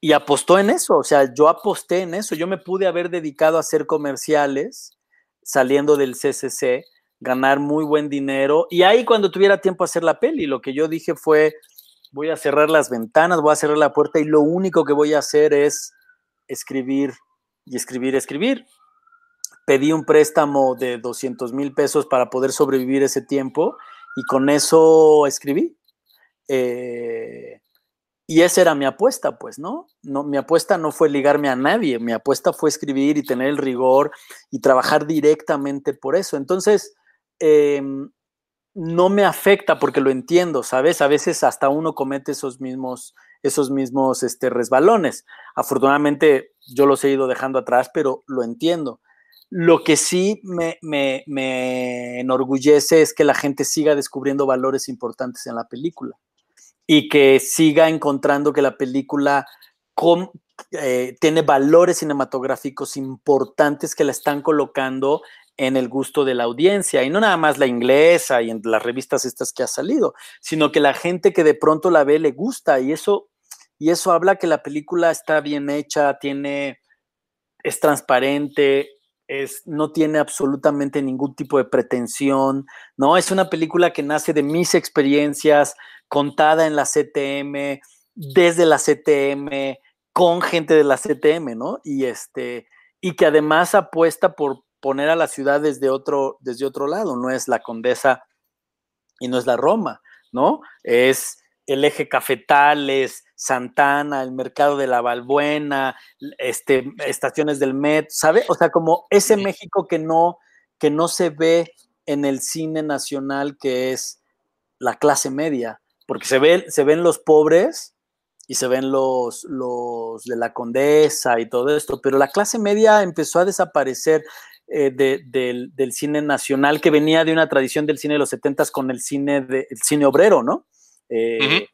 Y, apostó en eso, o sea, yo aposté en eso, yo me pude haber dedicado a hacer comerciales saliendo del CCC, ganar muy buen dinero y ahí cuando tuviera tiempo a hacer la peli, lo que yo dije fue, voy a cerrar las ventanas, voy a cerrar la puerta y lo único que voy a hacer es escribir y escribir, escribir. Pedí un préstamo de 200 mil pesos para poder sobrevivir ese tiempo y con eso escribí. Eh, y esa era mi apuesta, pues, ¿no? ¿no? Mi apuesta no fue ligarme a nadie, mi apuesta fue escribir y tener el rigor y trabajar directamente por eso. Entonces, em, no me afecta porque lo entiendo, ¿sabes? A veces hasta uno comete esos mismos esos mismos este, resbalones. Afortunadamente yo los he ido dejando atrás, pero lo entiendo. Lo que sí me, me, enorgullece es que la gente siga descubriendo valores importantes en la película y que siga encontrando que la película eh, tiene valores cinematográficos importantes que la están colocando en el gusto de la audiencia, y no nada más la inglesa y en las revistas estas que ha salido, sino que la gente que de pronto la ve le gusta, y eso, y eso habla que la película está bien hecha, tiene, es transparente, es, no tiene absolutamente ningún tipo de pretensión, ¿no? Es una película que nace de mis experiencias, contada en la CTM, desde la CTM, con gente de la CTM, ¿no? Y este, y que además apuesta por poner a la ciudad desde otro, desde otro lado, no es la Condesa y no es la Roma, ¿no? Es el eje cafetales, Santana, el mercado de la Balbuena, este, estaciones del Met, ¿sabe? O sea, como ese México que no, que no se ve en el cine nacional que es la clase media, porque se, ve, se ven los pobres y se ven los, los de la condesa y todo esto, pero la clase media empezó a desaparecer. Eh, del, cine nacional que venía de una tradición del cine de los setentas con el cine, de, cine obrero, ¿no? Eh,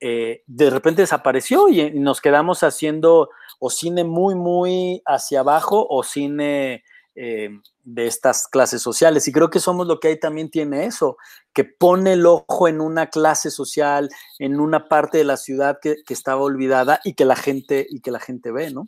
eh, de repente desapareció y, nos quedamos haciendo o cine muy, muy hacia abajo o cine de estas clases sociales. Y creo que somos lo que hay también tiene eso, que pone el ojo en una clase social, en una parte de la ciudad que, que estaba olvidada y que la gente, y que la gente ve, ¿no?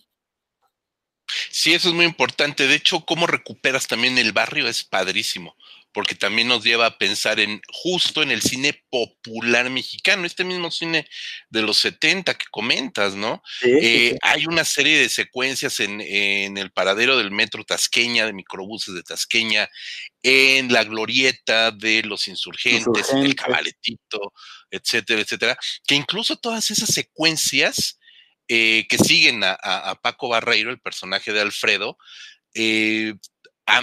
Sí, eso es muy importante. De hecho, cómo recuperas también el barrio es padrísimo, porque también nos lleva a pensar en justo en el cine popular mexicano, este mismo cine de los 70 que comentas, ¿no? Eh, hay una serie de secuencias en, el paradero del metro Tasqueña, de microbuses de Tasqueña, en la glorieta de los insurgentes, en el cabaletito, etcétera, etcétera, que incluso todas esas secuencias eh, que siguen a, Paco Barreiro, el personaje de Alfredo, eh,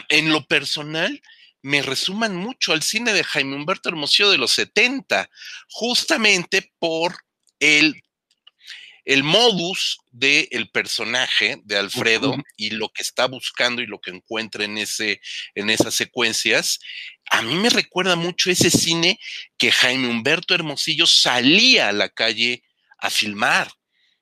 en lo personal me resuman mucho al cine de Jaime Humberto Hermosillo de los 70, justamente por el, el modus del personaje de Alfredo y lo que está buscando y lo que encuentra en, ese, en esas secuencias. A mí me recuerda mucho ese cine que Jaime Humberto Hermosillo salía a la calle a filmar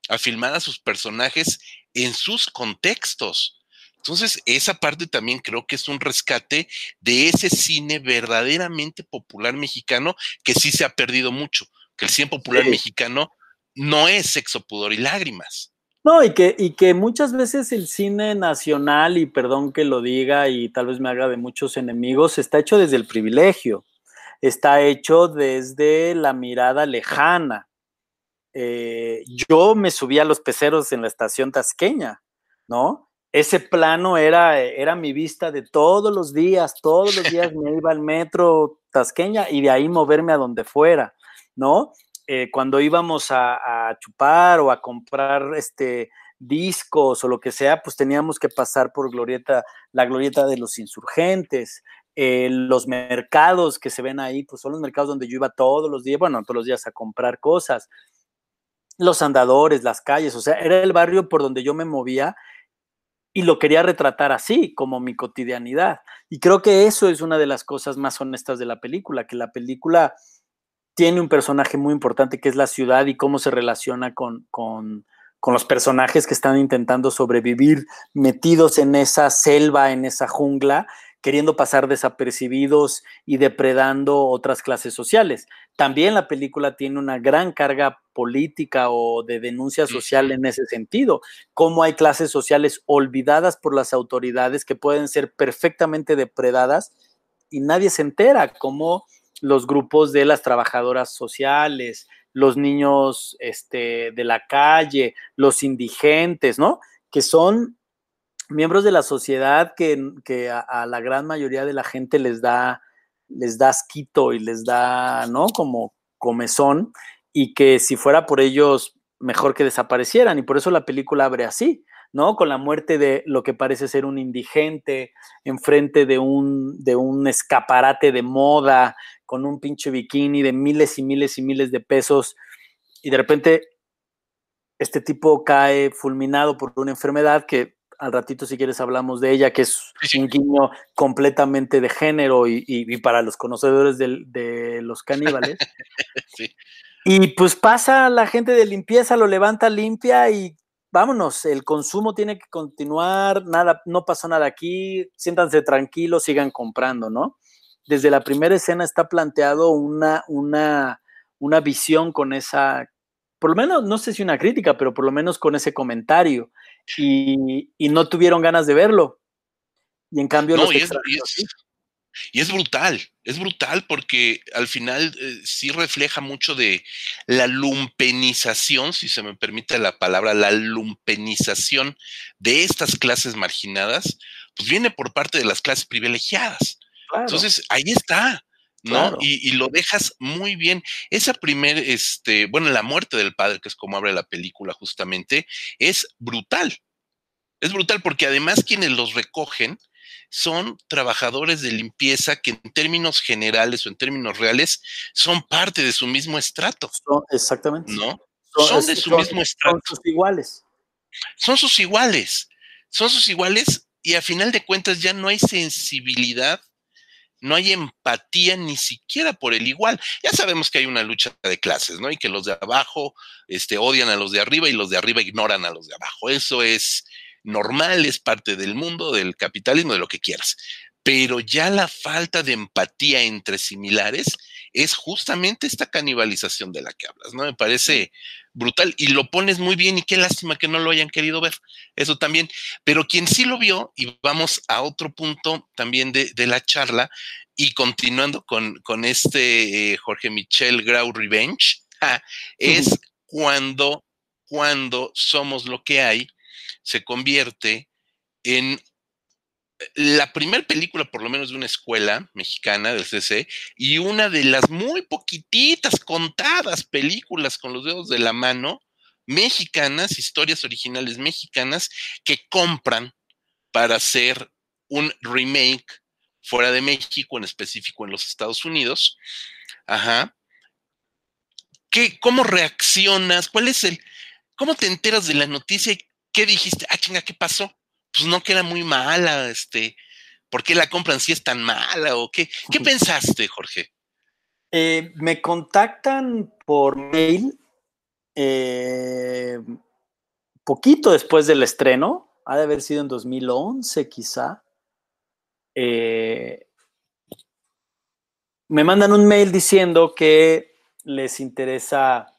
a filmar a sus personajes en sus contextos. Entonces, esa parte también creo que es un rescate de ese cine verdaderamente popular mexicano que sí se ha perdido mucho, que el cine popular mexicano no es sexo, pudor y lágrimas. No, y que, y que muchas veces el cine nacional, y perdón que lo diga y tal vez me haga de muchos enemigos, está hecho desde el privilegio. está hecho desde la mirada lejana. Eh, yo me subía a los peceros en la estación tasqueña, ¿no? Ese plano era, era mi vista de todos los días, todos los días me iba al metro tasqueña y de ahí moverme a donde fuera, ¿no? Eh, cuando íbamos a, chupar o a comprar este, discos o lo que sea, pues teníamos que pasar por glorieta, la glorieta de los insurgentes. Eh, los mercados que se ven ahí, pues son los mercados donde yo iba todos los días, bueno, todos los días a comprar cosas. Los andadores, las calles, o sea, era el barrio por donde yo me movía y lo quería retratar así, como mi cotidianidad. Y creo que eso es una de las cosas más honestas de la película, que la película tiene un personaje muy importante que es la ciudad y cómo se relaciona con, con, con los personajes que están intentando sobrevivir metidos en esa selva, en esa jungla, queriendo pasar desapercibidos y depredando otras clases sociales. También la película tiene una gran carga política o de denuncia social en ese sentido, cómo hay clases sociales olvidadas por las autoridades que pueden ser perfectamente depredadas y nadie se entera, como los grupos de las trabajadoras sociales, los niños este, de la calle, los indigentes, ¿no? Que son miembros de la sociedad que, que a, la gran mayoría de la gente les da, les da asquito y les da, ¿no? Como comezón y que si fuera por ellos, mejor que desaparecieran. Y por eso la película abre así, ¿no? Con la muerte de lo que parece ser un indigente enfrente de un, de un escaparate de moda, con un pinche bikini de miles y miles y miles de pesos, y de repente este tipo cae fulminado por una enfermedad que al ratito si quieres hablamos de ella, que es un guiño completamente de género y, para los conocedores de, los caníbales. Y pues pasa la gente de limpieza, lo levanta limpia y vámonos, el consumo tiene que continuar, nada, no pasó nada aquí, siéntanse tranquilos, sigan comprando, ¿no? Desde la primera escena está planteado una, una, una visión con esa, por lo menos, no sé si una crítica, pero por lo menos con ese comentario, y, no tuvieron ganas de verlo. Y en cambio... No, y es brutal, es brutal porque al final eh, sí refleja mucho de la lumpenización, si se me permite la palabra, la lumpenización de estas clases marginadas, pues viene por parte de las clases privilegiadas. Entonces, ahí está, ¿no? Y, y, lo dejas muy bien. Esa primer, este, bueno, la muerte del padre, que es como abre la película justamente, es brutal. Es brutal porque además quienes los recogen, son trabajadores de limpieza que en términos generales o en términos reales son parte de su mismo estrato. exactamente. ¿No? Son, de su mismo estrato. Son sus iguales. Son sus iguales. Son sus iguales y a final de cuentas ya no hay sensibilidad, no hay empatía ni siquiera por el igual. Ya sabemos que hay una lucha de clases, ¿no? Y que los de abajo este, odian a los de arriba y los de arriba ignoran a los de abajo. Eso es normal, es parte del mundo, del capitalismo, de lo que quieras. Pero ya la falta de empatía entre similares es justamente esta canibalización de la que hablas, ¿no? Me parece brutal y lo pones muy bien y qué lástima que no lo hayan querido ver, eso también. Pero quien sí lo vio, y vamos a otro punto también de, la charla, y continuando con, con este eh, Jorge Michel Grau Revenge, ah, es cuando, cuando somos lo que hay se convierte en la primera película, por lo menos de una escuela mexicana del CC, y una de las muy poquititas contadas películas con los dedos de la mano mexicanas, historias originales mexicanas, que compran para hacer un remake fuera de México, en específico en los Estados Unidos. Ajá. ¿Qué, ¿Cómo reaccionas? ¿Cuál es el, cómo te enteras de la noticia ¿qué dijiste? Ah, chinga, ¿qué pasó? Pues no que era muy mala, este, ¿por qué la compran si es tan mala o qué? ¿Qué pensaste, Jorge? Eh, me contactan por mail eh, poquito después del estreno, ha de haber sido en 2011 quizá. Eh, me mandan un mail diciendo que les interesa,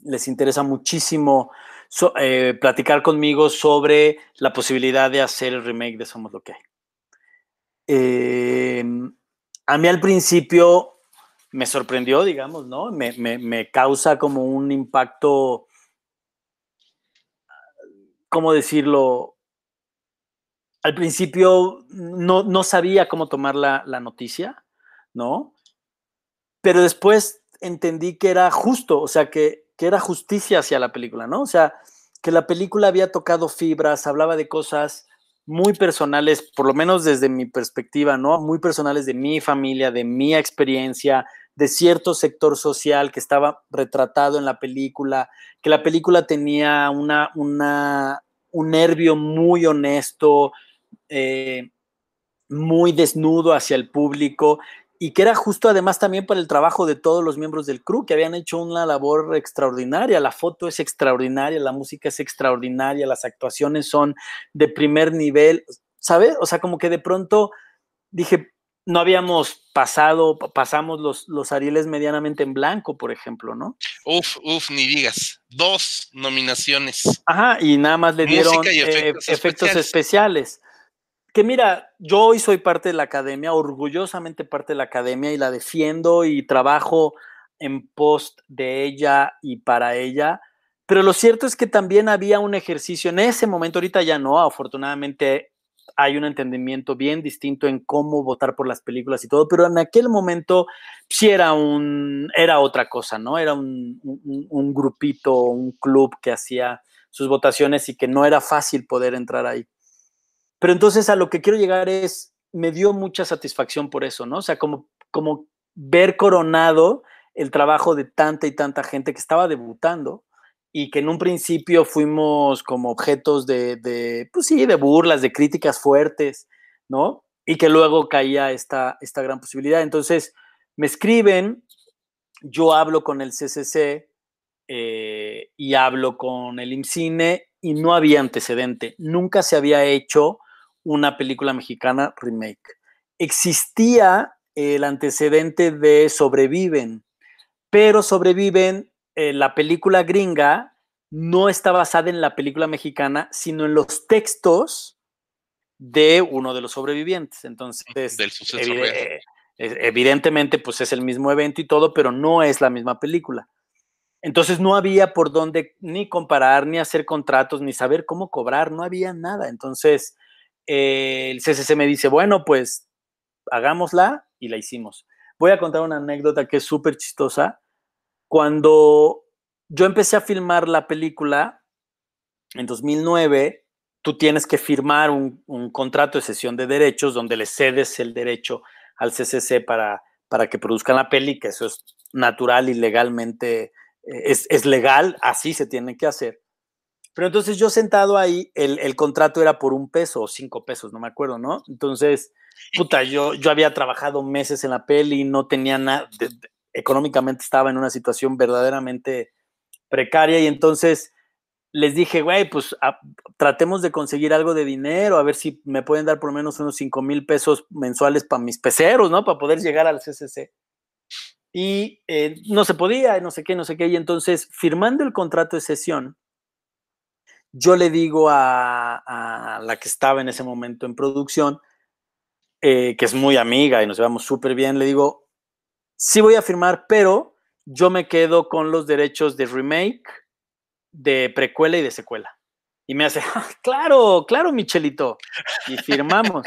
les interesa muchísimo eh, platicar conmigo sobre la posibilidad de hacer el remake de Somos lo que hay. Em, a mí al principio me sorprendió, digamos, ¿no? Me, me causa como un impacto, ¿cómo decirlo? al principio no, sabía cómo tomar la, noticia, ¿no? Pero después entendí que era justo, o sea, que, que, era justicia hacia la película, ¿no? O sea, que la película había tocado fibras, hablaba de cosas muy personales, por lo menos desde mi perspectiva, ¿no? Muy personales de mi familia, de mi experiencia, de cierto sector social que estaba retratado en la película, que la película tenía una, una, un nervio muy honesto, eh, muy desnudo hacia el público y que era justo además también para el trabajo de todos los miembros del crew, que habían hecho una labor extraordinaria. La foto es extraordinaria, la música es extraordinaria, las actuaciones son de primer nivel, ¿sabes? O sea, como que de pronto dije, no habíamos pasado, pasamos los, los Arieles medianamente en blanco, por ejemplo, ¿no? Uf, uf, ni digas. Dos nominaciones. Ajá, y nada más le dieron eh, efectos, especiales que mira, yo hoy soy parte de la academia, orgullosamente parte de la academia y la defiendo y trabajo en post de ella y para ella, pero lo cierto es que también había un ejercicio en ese momento, ahorita ya no, afortunadamente hay un entendimiento bien distinto en cómo votar por las películas y todo, pero en aquel momento sí era un, era otra cosa, ¿no? Era un, un grupito, un club que hacía sus votaciones y que no era fácil poder entrar ahí. Pero entonces a lo que quiero llegar es, me dio mucha satisfacción por eso, ¿no? O sea, como, como ver coronado el trabajo de tanta y tanta gente que estaba debutando y que en un principio fuimos como objetos de, pues sí, de burlas, de críticas fuertes, ¿no? Y que luego caía esta, esta gran posibilidad. Entonces, me escriben, yo hablo con el CCC eh, y hablo con el IMCINE y no había antecedente. Nunca se había hecho una película mexicana remake. Existía el antecedente de Sobreviven, pero Sobreviven, eh, la película gringa, no está basada en la película mexicana, sino en los textos de uno de los sobrevivientes. Entonces, eh, evidentemente, pues es el mismo evento y todo, pero no es la misma película. Entonces no había por dónde ni comparar, ni hacer contratos, ni saber cómo cobrar, no había nada. Entonces, eh, el CCC me dice, bueno, pues hagámosla y la hicimos. Voy a contar una anécdota que es súper chistosa. Cuando yo empecé a filmar la película en 2009, tú tienes que firmar un, contrato de cesión de derechos donde le cedes el derecho al CCC para, para que produzcan la peli, que eso es natural y legalmente, eh, es, es legal, así se tiene que hacer. Pero entonces yo sentado ahí, el, contrato era por un peso o cinco pesos, no me acuerdo, ¿no? Entonces, puta, yo, yo había trabajado meses en la peli, no tenía nada, económicamente estaba en una situación verdaderamente precaria y entonces les dije, güey, pues tratemos de conseguir algo de dinero, a ver si me pueden dar por lo menos unos cinco mil pesos mensuales para mis peceros, ¿no? Para poder llegar al CCC. Y eh, no se podía, no sé qué, no sé qué. Y entonces, firmando el contrato de sesión, yo le digo a, la que estaba en ese momento en producción, eh, que es muy amiga y nos llevamos súper bien, le digo, sí voy a firmar, pero yo me quedo con los derechos de remake, de precuela y de secuela. Y me hace, ah, claro, claro, Michelito. Y firmamos.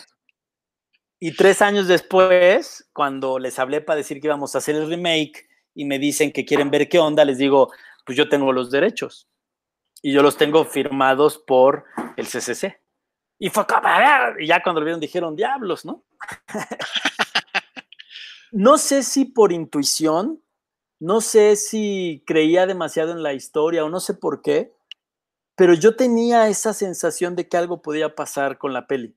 y tres años después, cuando les hablé para decir que íbamos a hacer el remake y me dicen que quieren ver qué onda, les digo, pues yo tengo los derechos y yo los tengo firmados por el CCC. Y fue como, y ya cuando lo vieron dijeron, diablos, ¿no? no sé si por intuición, no sé si creía demasiado en la historia o no sé por qué, pero yo tenía esa sensación de que algo podía pasar con la peli.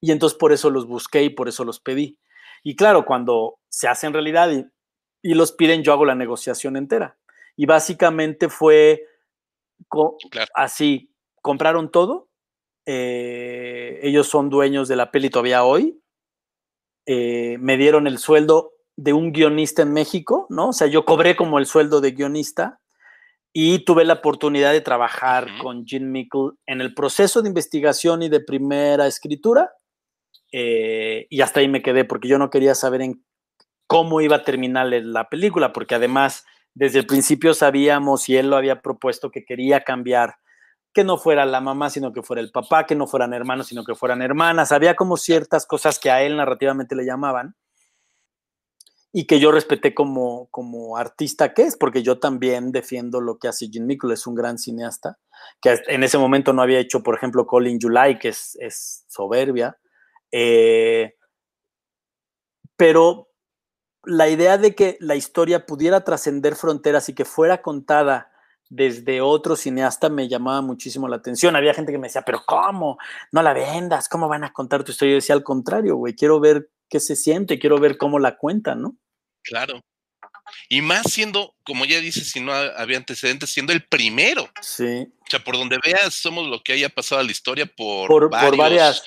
Y entonces por eso los busqué y por eso los pedí. Y claro, cuando se hacen realidad y, y los piden, yo hago la negociación entera. Y básicamente fue Así, compraron todo. Eh, ellos son dueños de la peli todavía hoy. Eh, me dieron el sueldo de un guionista en México, ¿no? O sea, yo cobré como el sueldo de guionista y tuve la oportunidad de trabajar con Jim Mickle en el proceso de investigación y de primera escritura eh, y hasta ahí me quedé porque yo no quería saber en cómo iba a terminar la película, porque además desde el principio sabíamos y él lo había propuesto que quería cambiar que no fuera la mamá, sino que fuera el papá, que no fueran hermanos, sino que fueran hermanas. Había como ciertas cosas que a él narrativamente le llamaban y que yo respeté como, como artista que es, porque yo también defiendo lo que hace Jim Mickle, es un gran cineasta, que en ese momento no había hecho, por ejemplo, Colin July, que es, es soberbia. Eh, pero la idea de que la historia pudiera trascender fronteras y que fuera contada desde otro cineasta me llamaba muchísimo la atención. Había gente que me decía, pero ¿cómo? No la vendas, ¿cómo van a contar tu historia? Yo decía, al contrario, güey, quiero ver qué se siente, quiero ver cómo la cuentan, ¿no? Claro. Y más siendo, como ya dices, si no había antecedentes, siendo el primero. Sí. O sea, por donde veas, somos lo que haya pasado a la historia por, por, por varias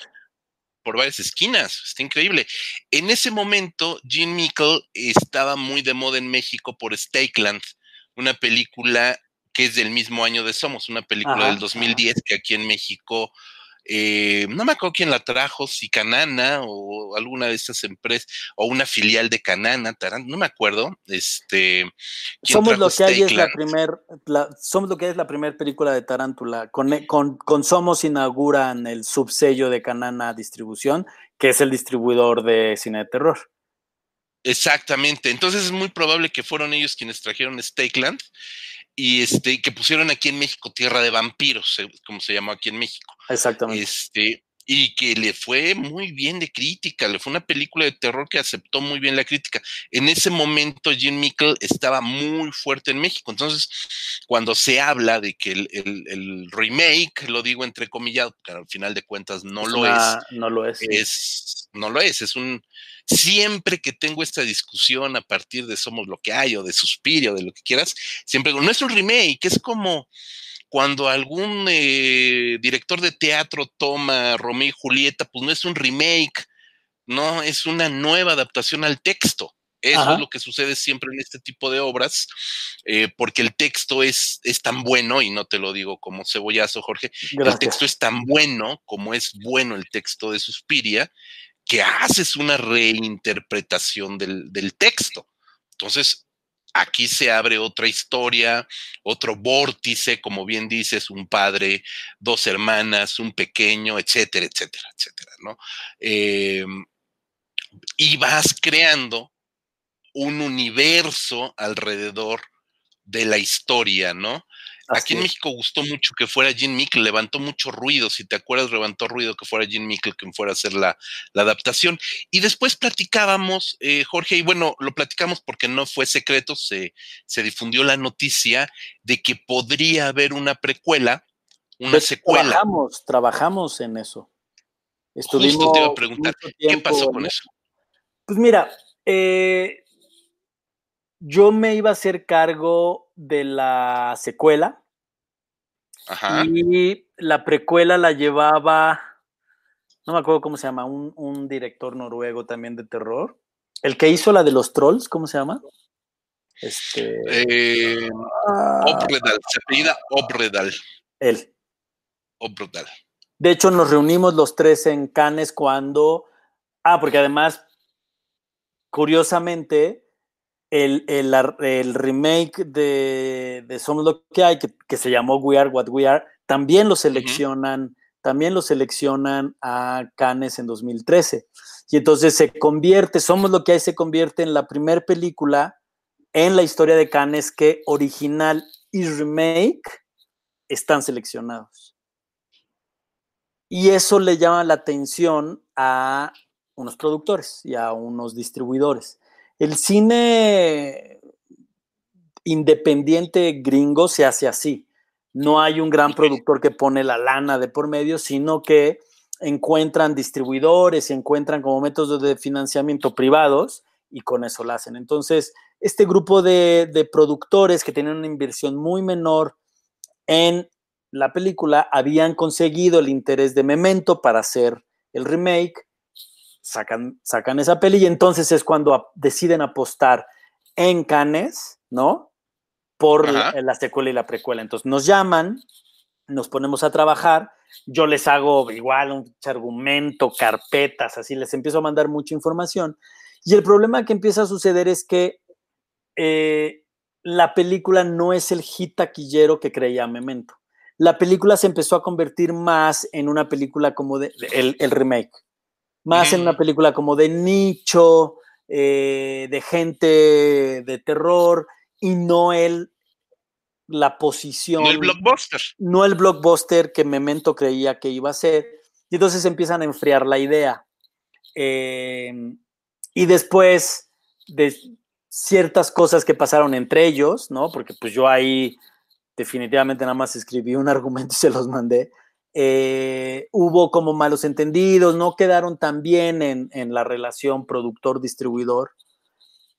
por varias esquinas. Está increíble. En ese momento, Gene Mickle estaba muy de moda en México por Stakeland, una película que es del mismo año de Somos, una película del 2010 que aquí en México eh, no me acuerdo quién la trajo, si Canana o alguna de esas empresas, o una filial de Canana, no me acuerdo. Este, somos lo que hay es la primer, somos lo que es la primera película de Tarántula. Con, con, con, Somos inauguran el subsello de Canana Distribución, que es el distribuidor de cine de terror. Exactamente. Entonces es muy probable que fueron ellos quienes trajeron Stakeland y este, que pusieron aquí en México Tierra de Vampiros, eh, como se llamó aquí en México. Exactamente. Este, y que le fue muy bien de crítica, le fue una película de terror que aceptó muy bien la crítica. En ese momento Jim Mickle estaba muy fuerte en México, entonces cuando se habla de que el, remake, lo digo entre comillas, que al final de cuentas no lo es, no lo es, es, no lo es, es un, siempre que tengo esta discusión a partir de Somos lo que hay o de Suspirio, de lo que quieras, siempre digo, no es un remake, es como cuando algún eh, director de teatro toma Romeo y Julieta, pues no es un remake, no, es una nueva adaptación al texto. Eso es lo que sucede siempre en este tipo de obras, eh, porque el texto es, es, tan bueno, y no te lo digo como cebollazo, Jorge, el texto es tan bueno como es bueno el texto de Suspiria, que haces una reinterpretación del, texto. Entonces, aquí se abre otra historia, otro vórtice, como bien dices, un padre, dos hermanas, un pequeño, etcétera, etcétera, etcétera, ¿no? Em, y vas creando un universo alrededor de la historia, ¿no? Aquí en México gustó mucho que fuera Jim Mickle, levantó mucho ruido, si te acuerdas, levantó ruido que fuera Jim Mickle quien fuera a hacer la, adaptación. Y después platicábamos, eh, Jorge, y bueno, lo platicamos porque no fue secreto, se, se difundió la noticia de que podría haber una precuela, una secuela. Trabajamos, trabajamos en eso. Estuvimos Justo te iba a preguntar, ¿qué pasó con eso? Pues mira, eh, yo me iba a hacer cargo de la secuela. Ajá. Y la precuela la llevaba, no me acuerdo cómo se llama, un, director noruego también de terror. El que hizo la de los trolls, ¿cómo se llama? Este. Eh, ah. Obredal, se apellida Obredal. Él. Obredal. De hecho, nos reunimos los tres en Cannes cuando. Ah, porque además, curiosamente, el, el, remake de, de, Somos lo que hay, que, se llamó We Are What We Are, también lo seleccionan, también lo seleccionan a Cannes en 2013. Y entonces se convierte, Somos lo que hay se convierte en la primera película en la historia de Cannes que original y remake están seleccionados. Y eso le llama la atención a unos productores y a unos distribuidores el cine independiente gringo se hace así. No hay un gran productor que pone la lana de por medio, sino que encuentran distribuidores encuentran como métodos de financiamiento privados y con eso lo hacen. Entonces, este grupo de, de productores que tienen una inversión muy menor en la película habían conseguido el interés de Memento para hacer el remake sacan, sacan esa peli y entonces es cuando deciden apostar en Canes, ¿no? Por la, secuela y la precuela. Entonces nos llaman nos ponemos a trabajar, yo les hago igual un argumento, carpetas, así les empiezo a mandar mucha información. Y el problema que empieza a suceder es que eh, la película no es el hit taquillero que creía Memento. La película se empezó a convertir más en una película como de, el, remake, más en una película como de nicho, eh, de gente de terror y no el la posición. No el blockbuster. No el blockbuster que Memento creía que iba a ser. Y entonces empiezan a enfriar la idea. Eh, y después de ciertas cosas que pasaron entre ellos, ¿no? Porque pues yo ahí definitivamente nada más escribí un argumento y se los mandé. Eh, hubo como malos entendidos, no quedaron tan bien en, en la relación productor-distribuidor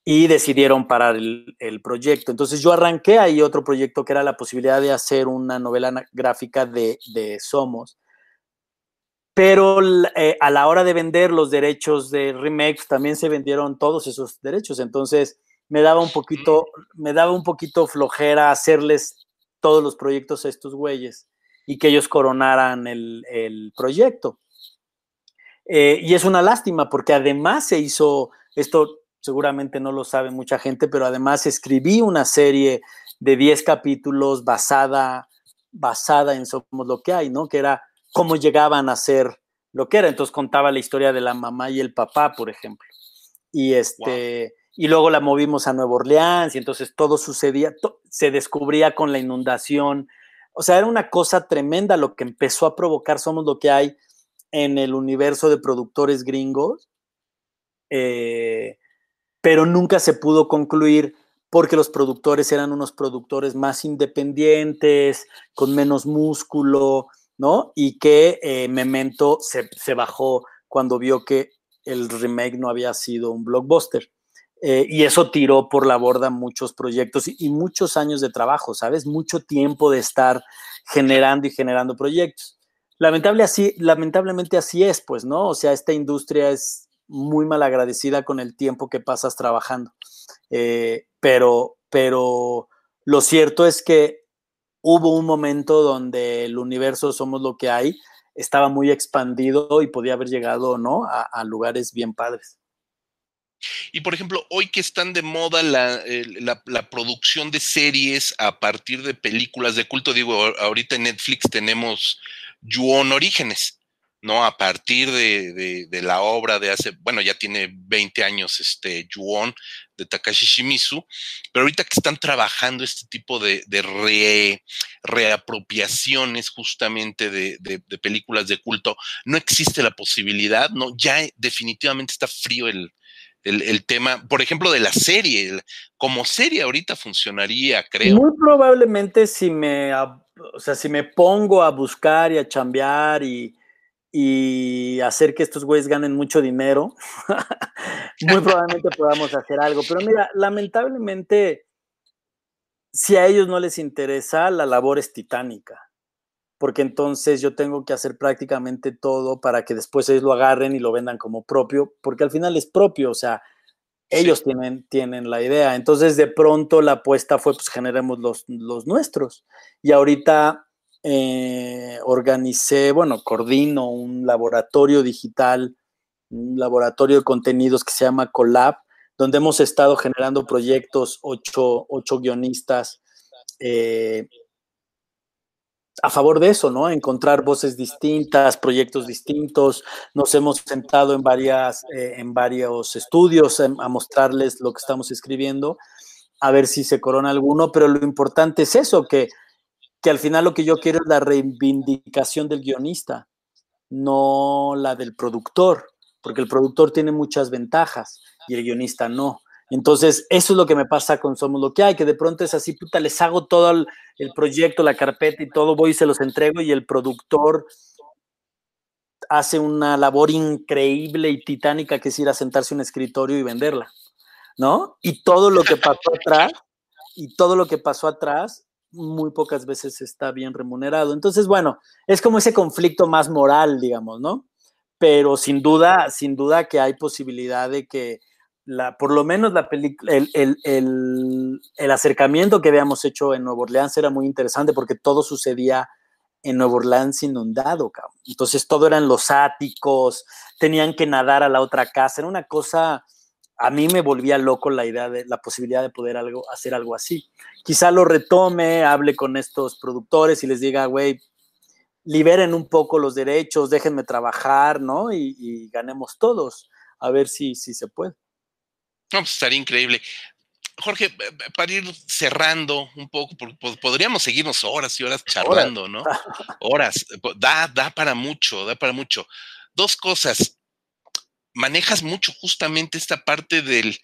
y decidieron parar el, proyecto. Entonces yo arranqué ahí otro proyecto que era la posibilidad de hacer una novela gráfica de, Somos. Pero eh, a la hora de vender los derechos de remakes también se vendieron todos esos derechos. Entonces me daba un poquito, me daba un poquito flojera hacerles todos los proyectos a estos güeyes y que ellos coronaran el, proyecto. Eh, y es una lástima porque además se hizo esto seguramente no lo sabe mucha gente, pero además escribí una serie de 10 capítulos basada, basada en Somos lo que hay, ¿no? Que era cómo llegaban a ser lo que era. Entonces contaba la historia de la mamá y el papá, por ejemplo. Y este, y luego la movimos a Nueva Orleans, y entonces todo sucedía, se descubría con la inundación. O sea, era una cosa tremenda lo que empezó a provocar Somos lo que hay en el universo de productores gringos. Eh, pero nunca se pudo concluir porque los productores eran unos productores más independientes, con menos músculo, ¿no? Y que eh, Memento se, bajó cuando vio que el remake no había sido un blockbuster. Eh, y eso tiró por la borda muchos proyectos y, muchos años de trabajo, ¿sabes? Mucho tiempo de estar generando y generando proyectos. Lamentable así, lamentablemente así es, pues, ¿no? O sea, esta industria es muy mal agradecida con el tiempo que pasas trabajando. Eh, pero, pero lo cierto es que hubo un momento donde el universo Somos lo que hay estaba muy expandido y podía haber llegado ¿no? a, lugares bien padres. Y por ejemplo, hoy que están de moda la, la, producción de series a partir de películas de culto, digo, ahorita en Netflix tenemos Yuon Orígenes, ¿no? A partir de, la obra de hace, bueno, ya tiene 20 años este Yuon de Takashi Shimizu, pero ahorita que están trabajando este tipo de, reapropiaciones justamente de, películas de culto, no existe la posibilidad, ¿no? Ya definitivamente está frío el, tema, por ejemplo, de la serie, como serie ahorita funcionaría, creo. Muy probablemente si me, o sea, si me pongo a buscar y a chambear y y hacer que estos güeyes ganen mucho dinero, muy probablemente podamos hacer algo. Pero mira, lamentablemente, si a ellos no les interesa, la labor es titánica, porque entonces yo tengo que hacer prácticamente todo para que después ellos lo agarren y lo vendan como propio, porque al final es propio, o sea, ellos tienen, tienen la idea. Entonces, de pronto la apuesta fue, pues generemos los, los nuestros. Y ahorita eh, organicé, bueno, coordino un laboratorio digital, un laboratorio de contenidos que se llama Colab, donde hemos estado generando proyectos, ocho, guionistas, eh, a favor de eso, ¿no? Encontrar voces distintas, proyectos distintos. Nos hemos sentado en, varias, eh, en varios estudios a mostrarles lo que estamos escribiendo, a ver si se corona alguno, pero lo importante es eso, que que al final lo que yo quiero es la reivindicación del guionista, no la del productor, porque el productor tiene muchas ventajas y el guionista no. Entonces, eso es lo que me pasa con Somos lo que hay, que de pronto es así, puta, les hago todo el, proyecto, la carpeta y todo, voy y se los entrego y el productor hace una labor increíble y titánica que es ir a sentarse en un escritorio y venderla, ¿no? Y todo lo que pasó atrás, y todo lo que pasó atrás muy pocas veces está bien remunerado. Entonces, bueno, es como ese conflicto más moral, digamos, ¿no? Pero sin duda, sin duda que hay posibilidad de que la, por lo menos la película, el, el, el, acercamiento que habíamos hecho en Nueva Orleans era muy interesante porque todo sucedía en Nueva Orleans inundado, cabrón. Entonces todo eran los áticos, tenían que nadar a la otra casa, era una cosa, a mí me volvía loco la idea de la posibilidad de poder algo, hacer algo así. Quizá lo retome, hable con estos productores y les diga, güey, liberen un poco los derechos, déjenme trabajar, ¿no? Y, ganemos todos, a ver si, si se puede. No, pues estaría increíble. Jorge, para ir cerrando un poco, podríamos seguirnos horas y horas charlando, ¿no? Horas, da, da para mucho, da para mucho. Dos cosas, manejas mucho justamente esta parte del,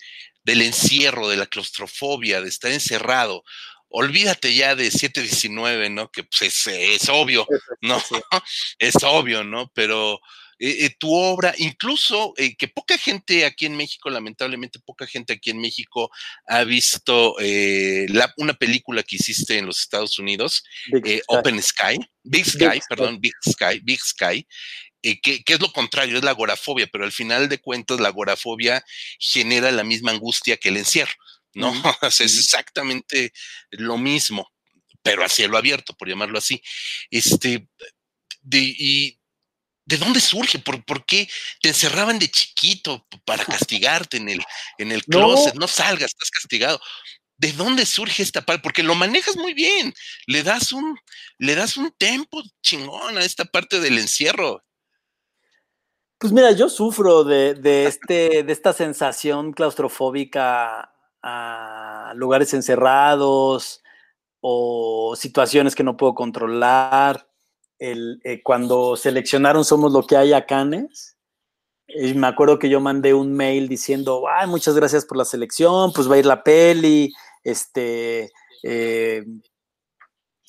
del encierro, de la claustrofobia, de estar encerrado. Olvídate ya de 719, ¿no? Que pues es, es obvio, ¿no? Es obvio, ¿no? Pero eh, eh, tu obra, incluso eh, que poca gente aquí en México, lamentablemente poca gente aquí en México ha visto una película que hiciste en los Estados Unidos, Open Sky, Big Sky, perdón, Big Sky, Big Sky, que, es lo contrario, es la agorafobia, pero al final de cuentas la agorafobia genera la misma angustia que el encierro, ¿no? es exactamente lo mismo, pero a cielo abierto, por llamarlo así. Este, y ¿De dónde surge? ¿Por, ¿Por, qué te encerraban de chiquito para castigarte en el, en el closet? No. salgas, estás castigado. ¿De dónde surge esta parte? Porque lo manejas muy bien. Le das un, le das un tempo chingón a esta parte del encierro. Pues mira, yo sufro de, de, este, de esta sensación claustrofóbica a lugares encerrados o situaciones que no puedo controlar el, eh, cuando seleccionaron Somos lo que hay a Canes, y me acuerdo que yo mandé un mail diciendo, ay, muchas gracias por la selección, pues va a ir la peli, este, eh,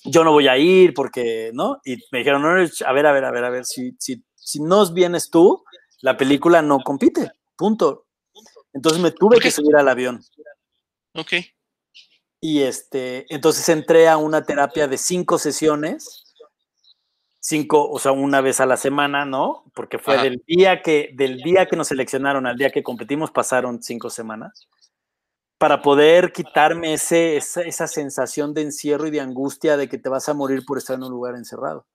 yo no voy a ir porque, ¿no? Y me dijeron, no, a ver, a ver, a ver, a ver, si, si, si no vienes tú, la película no compite, punto. Entonces me tuve que subir al avión. Ok. Y este, entonces entré a una terapia de cinco sesiones cinco, o sea, una vez a la semana, ¿no? Porque fue del día que, del día que nos seleccionaron al día que competimos, pasaron cinco semanas. Para poder quitarme ese, esa, sensación de encierro y de angustia de que te vas a morir por estar en un lugar encerrado.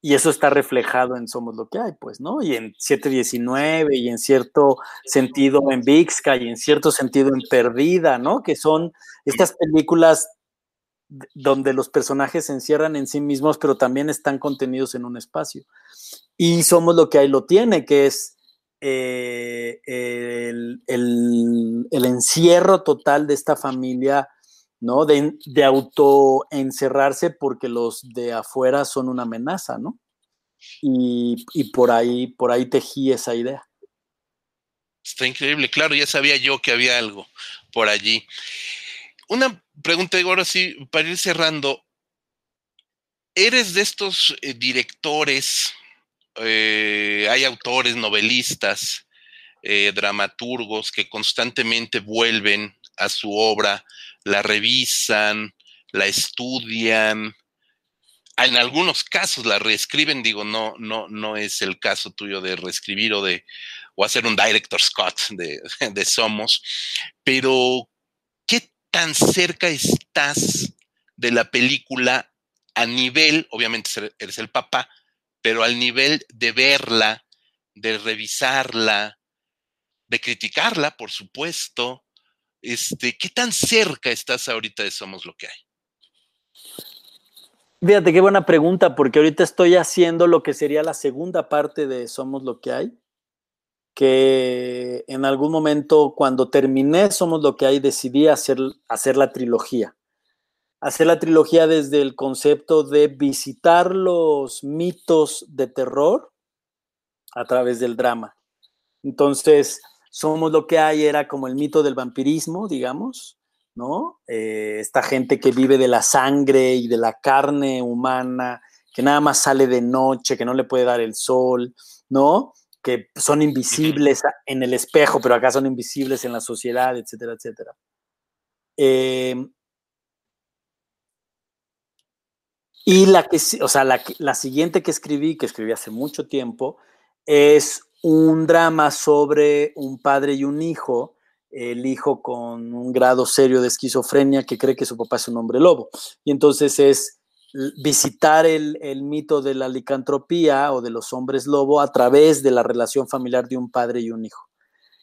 Y eso está reflejado en Somos lo que hay, pues, ¿no? Y en 719 y en cierto sentido en Vixca y en cierto sentido en Perdida, ¿no? Que son estas películas donde los personajes se encierran en sí mismos, pero también están contenidos en un espacio. Y somos lo que ahí lo tiene, que es eh, el, encierro total de esta familia, ¿no? De, de autoencerrarse porque los de afuera son una amenaza, ¿no? Y, y, por ahí, por ahí tejí esa idea. Está increíble, claro, ya sabía yo que había algo por allí. Una pregunta, ahora sí, para ir cerrando. ¿Eres de estos eh, directores, eh, hay autores, novelistas, eh, dramaturgos que constantemente vuelven a su obra, la revisan, la estudian, en algunos casos la reescriben, digo, no, no, no es el caso tuyo de reescribir o de o hacer un director Scott de, de Somos, pero tan cerca estás de la película a nivel, obviamente eres el papá, pero al nivel de verla, de revisarla, de criticarla, por supuesto. Este, ¿Qué tan cerca estás ahorita de Somos lo que hay? Fíjate, qué buena pregunta, porque ahorita estoy haciendo lo que sería la segunda parte de Somos lo que hay que en algún momento cuando terminé Somos lo que hay decidí hacer, hacer la trilogía. Hacer la trilogía desde el concepto de visitar los mitos de terror a través del drama. Entonces, Somos lo que hay era como el mito del vampirismo, digamos, ¿no? Eh, esta gente que vive de la sangre y de la carne humana, que nada más sale de noche, que no le puede dar el sol, ¿no? Que son invisibles en el espejo, pero acá son invisibles en la sociedad, etcétera, etcétera. Em, y la que, o sea, la, la, siguiente que escribí, que escribí hace mucho tiempo, es un drama sobre un padre y un hijo, el hijo con un grado serio de esquizofrenia que cree que su papá es un hombre lobo. Y entonces es visitar el, mito de la licantropía o de los hombres lobo a través de la relación familiar de un padre y un hijo.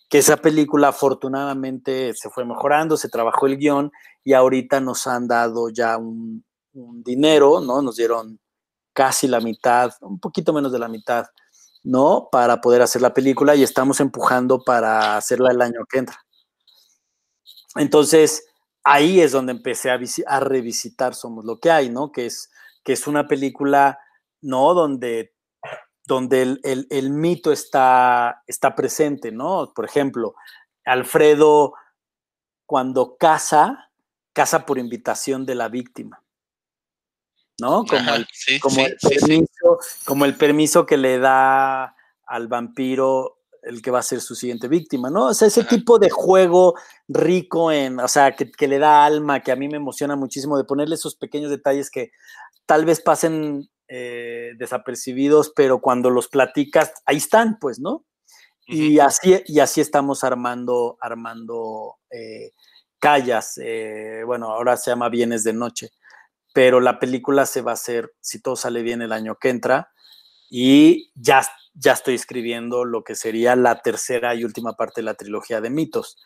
Que esa película afortunadamente se fue mejorando, se trabajó el guion y ahorita nos han dado ya un, dinero, ¿no? Nos dieron casi la mitad, un poquito menos de la mitad, ¿no? Para poder hacer la película y estamos empujando para hacerla el año que entra. Entonces, ahí es donde empecé a, revisitar Somos lo que hay, ¿no? Que es, que es una película, ¿no? Donde, donde el, mito está, está presente, ¿no? Por ejemplo, Alfredo cuando casa, casa por invitación de la víctima. ¿No? Como, el, permiso, como el permiso que le da al vampiro el que va a ser su siguiente víctima, ¿no? O sea, ese tipo de juego rico en, o sea, que, le da alma, que a mí me emociona muchísimo, de ponerle esos pequeños detalles que tal vez pasen eh, desapercibidos, pero cuando los platicas, ahí están, pues, ¿no? Y así, y así estamos armando, armando eh, callas, eh, bueno, ahora se llama Bienes de Noche, pero la película se va a hacer, si todo sale bien, el año que entra, y ya ya estoy escribiendo lo que sería la tercera y última parte de la trilogía de mitos.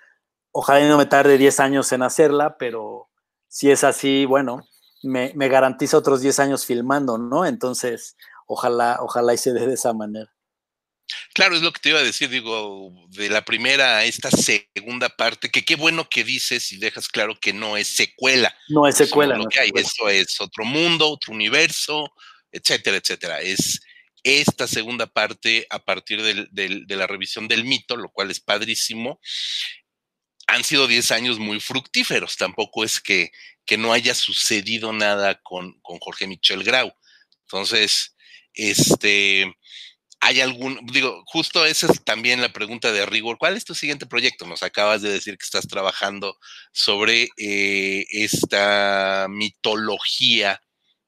Ojalá no me tarde 10 años en hacerla, pero si es así, bueno, me, garantiza otros 10 años filmando, ¿no? Entonces, ojalá, ojalá y se dé de esa manera. Claro, es lo que te iba a decir, digo, de la primera a esta segunda parte, que qué bueno que dices y dejas claro que no es secuela. No es secuela. no que hay, eso es otro mundo, otro universo, etcétera, etcétera. Es, esta segunda parte a partir de la revisión del mito, lo cual es padrísimo. Han sido 10 años muy fructíferos, tampoco es que, no haya sucedido nada con, con, Jorge Michel Grau. Entonces, este, hay algún, digo, justo esa es también la pregunta de rigor. ¿Cuál es tu siguiente proyecto? Nos acabas de decir que estás trabajando sobre eh, esta mitología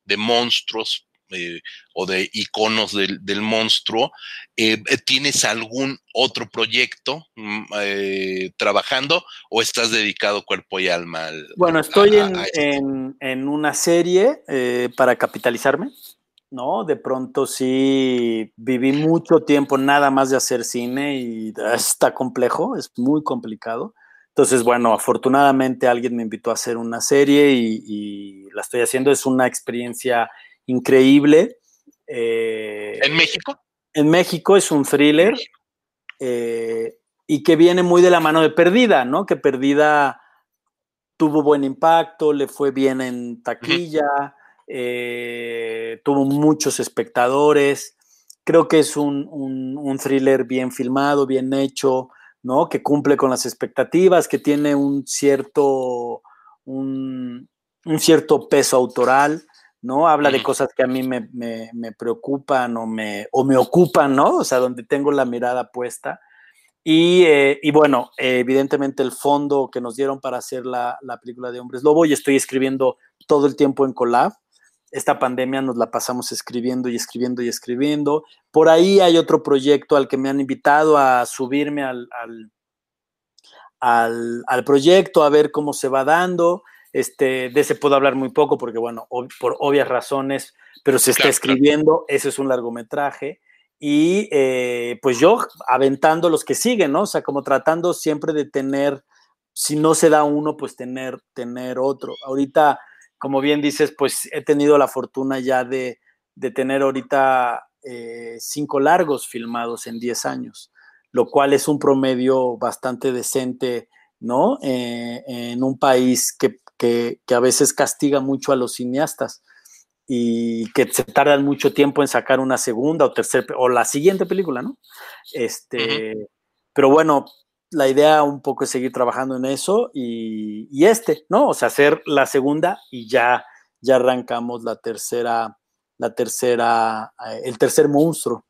de monstruos eh, o de iconos del, monstruo. Eh, ¿Tienes algún otro proyecto mm, eh, trabajando o estás dedicado cuerpo y alma? bueno, estoy en, en, una serie para capitalizarme. ¿no? De pronto sí viví mucho tiempo nada más de hacer cine y está complejo, es muy complicado. Entonces, bueno, afortunadamente alguien me invitó a hacer una serie y, y la estoy haciendo. Es una experiencia increíble. Eh, ¿En México? En México es un thriller eh, y que viene muy de la mano de Perdida, ¿no? Que Perdida tuvo buen impacto, le fue bien en taquilla, eh, tuvo muchos espectadores. Creo que es un, un, thriller bien filmado, bien hecho, ¿no? Que cumple con las expectativas, que tiene un cierto, un, un cierto peso autoral. ¿No? Habla de cosas que a mí me, preocupan o me, o me ocupan, ¿no? O sea, donde tengo la mirada puesta. Y, eh, bueno, evidentemente el fondo que nos dieron para hacer la, película de Hombres Lobo, y estoy escribiendo todo el tiempo en Colab. Esta pandemia nos la pasamos escribiendo y escribiendo y escribiendo. Por ahí hay otro proyecto al que me han invitado a subirme al, al, al proyecto, a ver cómo se va dando. Este, de ese puedo hablar muy poco porque, bueno, por obvias razones, pero se está escribiendo, ese es un largometraje. Y eh, pues yo aventando los que siguen, ¿no? O sea, como tratando siempre de tener, si no se da uno, pues tener, tener otro. Ahorita, como bien dices, pues he tenido la fortuna ya de, de tener ahorita eh, cinco largos filmados en 10 años, lo cual es un promedio bastante decente, ¿no? Eh, en un país que que, a veces castiga mucho a los cineastas y que se tardan mucho tiempo en sacar una segunda o tercera o la siguiente película, ¿no? Este, pero bueno, la idea un poco es seguir trabajando en eso y, este, ¿no? O sea, hacer la segunda y ya, ya arrancamos la tercera, la tercera, eh, el tercer monstruo.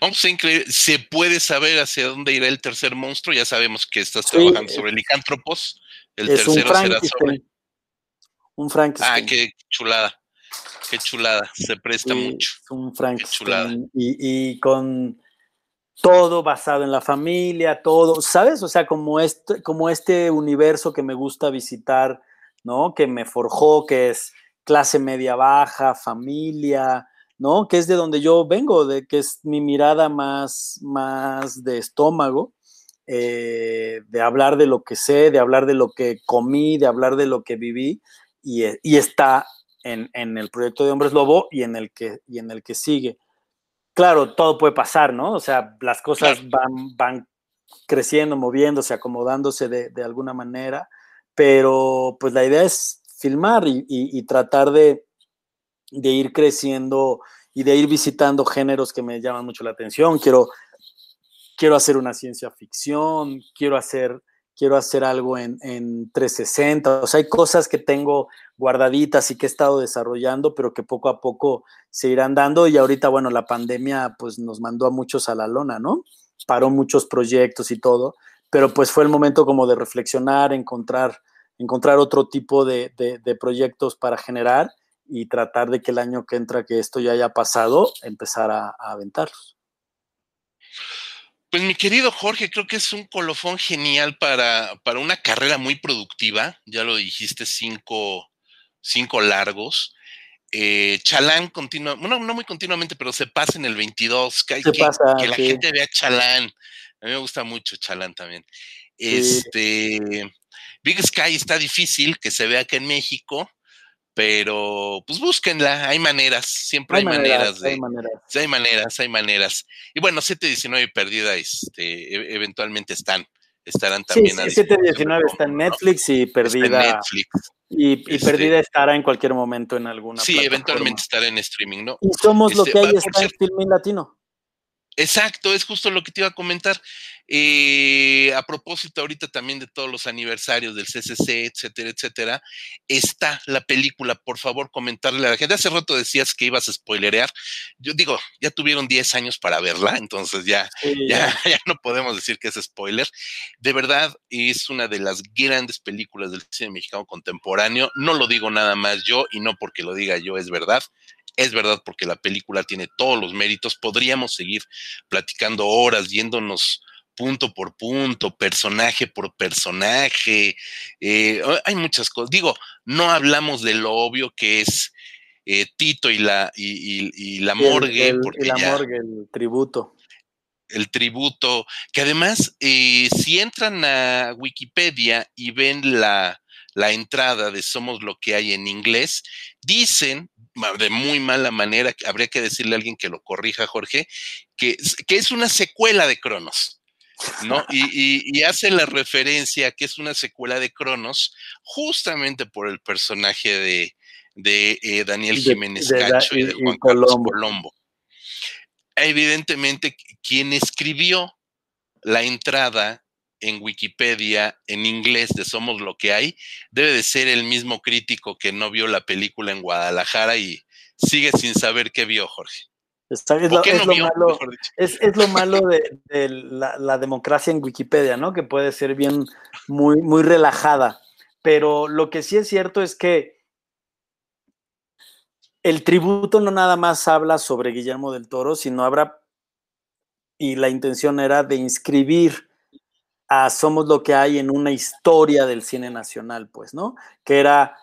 Vamos a increíble. ¿Se puede saber hacia dónde irá el tercer monstruo? Ya sabemos que estás trabajando sobre licántropos. El es tercero un será sobre. Un Frankenstein. Ah, qué chulada. Qué chulada. Se presta mucho. Un Frankenstein. Y, y, con todo basado en la familia, todo, ¿sabes? O sea, como este, como este universo que me gusta visitar, ¿no? Que me forjó, que es, clase media baja, familia, ¿no? Que es de donde yo vengo, de que es mi mirada más, más de estómago, eh, de hablar de lo que sé, de hablar de lo que comí, de hablar de lo que viví, y, eh, está en, el proyecto de Hombres Lobo y en el que, y en el que sigue. Claro, todo puede pasar, ¿no? O sea, las cosas van, van creciendo, moviéndose, acomodándose de, alguna manera, pero pues la idea es filmar y tratar de, de ir creciendo y de ir visitando géneros que me llaman mucho la atención. Quiero, quiero hacer una ciencia ficción, quiero hacer, quiero hacer algo en, en 360. O sea, hay cosas que tengo guardaditas y que he estado desarrollando, pero que poco a poco se irán dando. Y ahorita, bueno, la pandemia pues nos mandó a muchos a la lona, ¿no? Paró muchos proyectos y todo, pero pues fue el momento como de reflexionar, encontrar, encontrar otro tipo de, de proyectos para generar y tratar de que el año que entra, que esto ya haya pasado, empezar a, aventarlos. Pues mi querido Jorge, creo que es un colofón genial para, para una carrera muy productiva. Ya lo dijiste, cinco, cinco largos. Eh, Chalán continúa, bueno, no muy continuamente, pero se pasa en el 22. Que, que, la gente vea Chalán. A mí me gusta mucho Chalán también. Este, Big Sky está difícil que se vea acá en México pero pues búsquenla, hay maneras, siempre hay, maneras, de, hay maneras. hay maneras, hay maneras. Y bueno, 719 perdida, este, e, eventualmente están, estarán también. Sí, 719 está en Netflix y perdida. Netflix. Y, este perdida estará en cualquier momento en alguna. Sí, eventualmente estará en streaming, ¿no? Y somos lo este, que hay está en Filming Latino. Exacto, es justo lo que te iba a comentar. Eh, a propósito ahorita también de todos los aniversarios del CCC, etcétera, etcétera, está la película, por favor, comentarle a la gente. Hace rato decías que ibas a spoilerear. Yo digo, ya tuvieron 10 años para verla, entonces ya, ya, ya no podemos decir que es spoiler. De verdad, es una de las grandes películas del cine mexicano contemporáneo. No lo digo nada más yo y no porque lo diga yo, es verdad. Es verdad porque la película tiene todos los méritos. Podríamos seguir platicando horas, yéndonos punto por punto, personaje por personaje. Eh, hay muchas cosas. Digo, no hablamos de lo obvio que es eh, Tito y la, y, la morgue. El, la morgue, el tributo. El tributo, que además, eh, si entran a Wikipedia y ven la, la entrada de Somos lo que hay en inglés, dicen de muy mala manera, habría que decirle a alguien que lo corrija, Jorge, que, que es una secuela de Cronos. ¿no? Y, hace la referencia que es una secuela de Cronos, justamente por el personaje de, de eh, Daniel Jiménez Cacho y de Juan Carlos Colombo. Evidentemente, quien escribió la entrada en Wikipedia en inglés de Somos lo que hay, debe de ser el mismo crítico que no vio la película en Guadalajara y sigue sin saber qué vio, Jorge. es, lo, malo, de, la, democracia en Wikipedia, ¿no? Que puede ser bien, muy, muy relajada. Pero lo que sí es cierto es que el tributo no nada más habla sobre Guillermo del Toro, sino habrá, y la intención era de inscribir somos lo que hay en una historia del cine nacional, pues, ¿no? Que era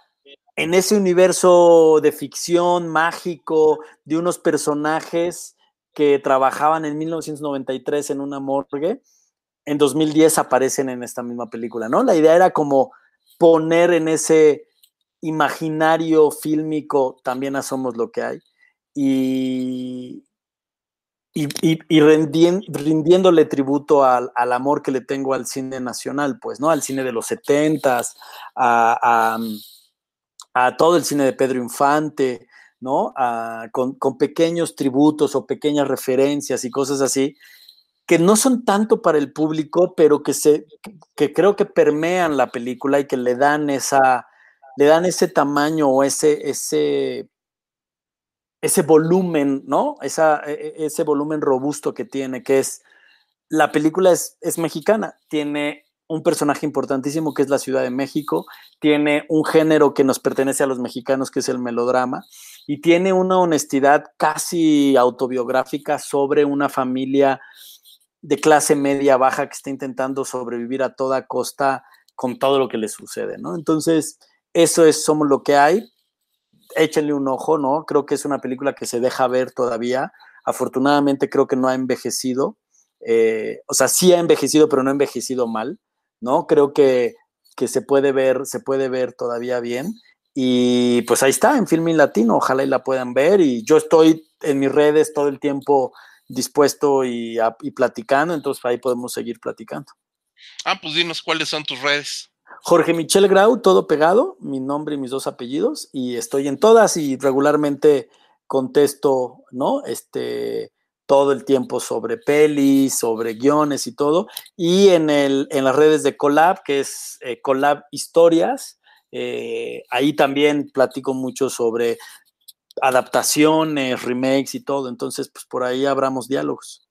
en ese universo de ficción mágico de unos personajes que trabajaban en 1993 en una morgue, en 2010 aparecen en esta misma película, ¿no? La idea era como poner en ese imaginario fílmico también a Somos lo que hay. Y, y, rindiéndole tributo al, amor que le tengo al cine nacional, pues, ¿no? Al cine de los setentas, a, a, todo el cine de Pedro Infante, ¿no? Con, con, pequeños tributos o pequeñas referencias y cosas así, que no son tanto para el público, pero que, se, que creo que permean la película y que le dan esa, le dan ese tamaño o ese, ese ese volumen, ¿no? Esa, e, e, ese volumen robusto que tiene, que es, la película es, es, mexicana, tiene un personaje importantísimo que es la Ciudad de México, tiene un género que nos pertenece a los mexicanos que es el melodrama, y tiene una honestidad casi autobiográfica sobre una familia de clase media baja que está intentando sobrevivir a toda costa con todo lo que le sucede, ¿no? Entonces, eso es Somos lo que hay échenle un ojo, ¿no? Creo que es una película que se deja ver todavía. Afortunadamente creo que no ha envejecido. Eh, o sea, sí ha envejecido, pero no ha envejecido mal, ¿no? Creo que, que se puede ver, se puede ver todavía bien. Y pues ahí está, en Filming Latino, ojalá y la puedan ver. Y yo estoy en mis redes todo el tiempo dispuesto y, y platicando, entonces ahí podemos seguir platicando. Ah, pues dinos cuáles son tus redes. Jorge Michel Grau, todo pegado, mi nombre y mis dos apellidos, y estoy en todas y regularmente contesto, ¿no? Este, todo el tiempo sobre pelis, sobre guiones y todo. Y en, el, en las redes de Collab, que es eh, Collab Historias, eh, ahí también platico mucho sobre adaptaciones, remakes y todo. Entonces, pues por ahí abramos diálogos.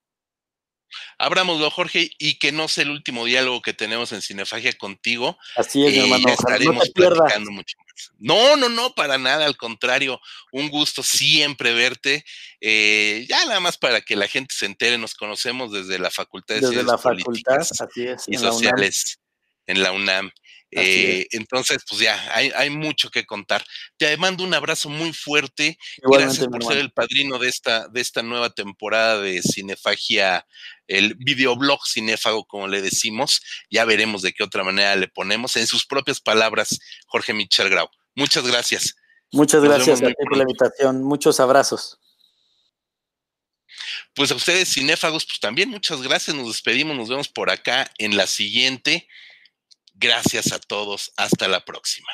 Abrámoslo, Jorge, y que no sea el último diálogo que tenemos en Cinefagia contigo. Así es, mi hermano. estaremos no platicando mucho más. No, no, no, para nada, al contrario, un gusto siempre verte. Eh, ya nada más para que la gente se entere, nos conocemos desde la Facultad de desde la facultad, así es, y Sociales en la UNAM. Eh, entonces, pues ya, hay, hay, mucho que contar. Te mando un abrazo muy fuerte. Gracias por ser el padrino de esta, de esta nueva temporada de Cinefagia, el videoblog cinéfago, como le decimos. Ya veremos de qué otra manera le ponemos. En sus propias palabras, Jorge Michel Grau. Muchas gracias. Muchas gracias por la invitación. Muchos abrazos. Pues a ustedes, cinéfagos, pues también muchas gracias. Nos despedimos, nos vemos por acá en la siguiente. Gracias a todos. Hasta la próxima.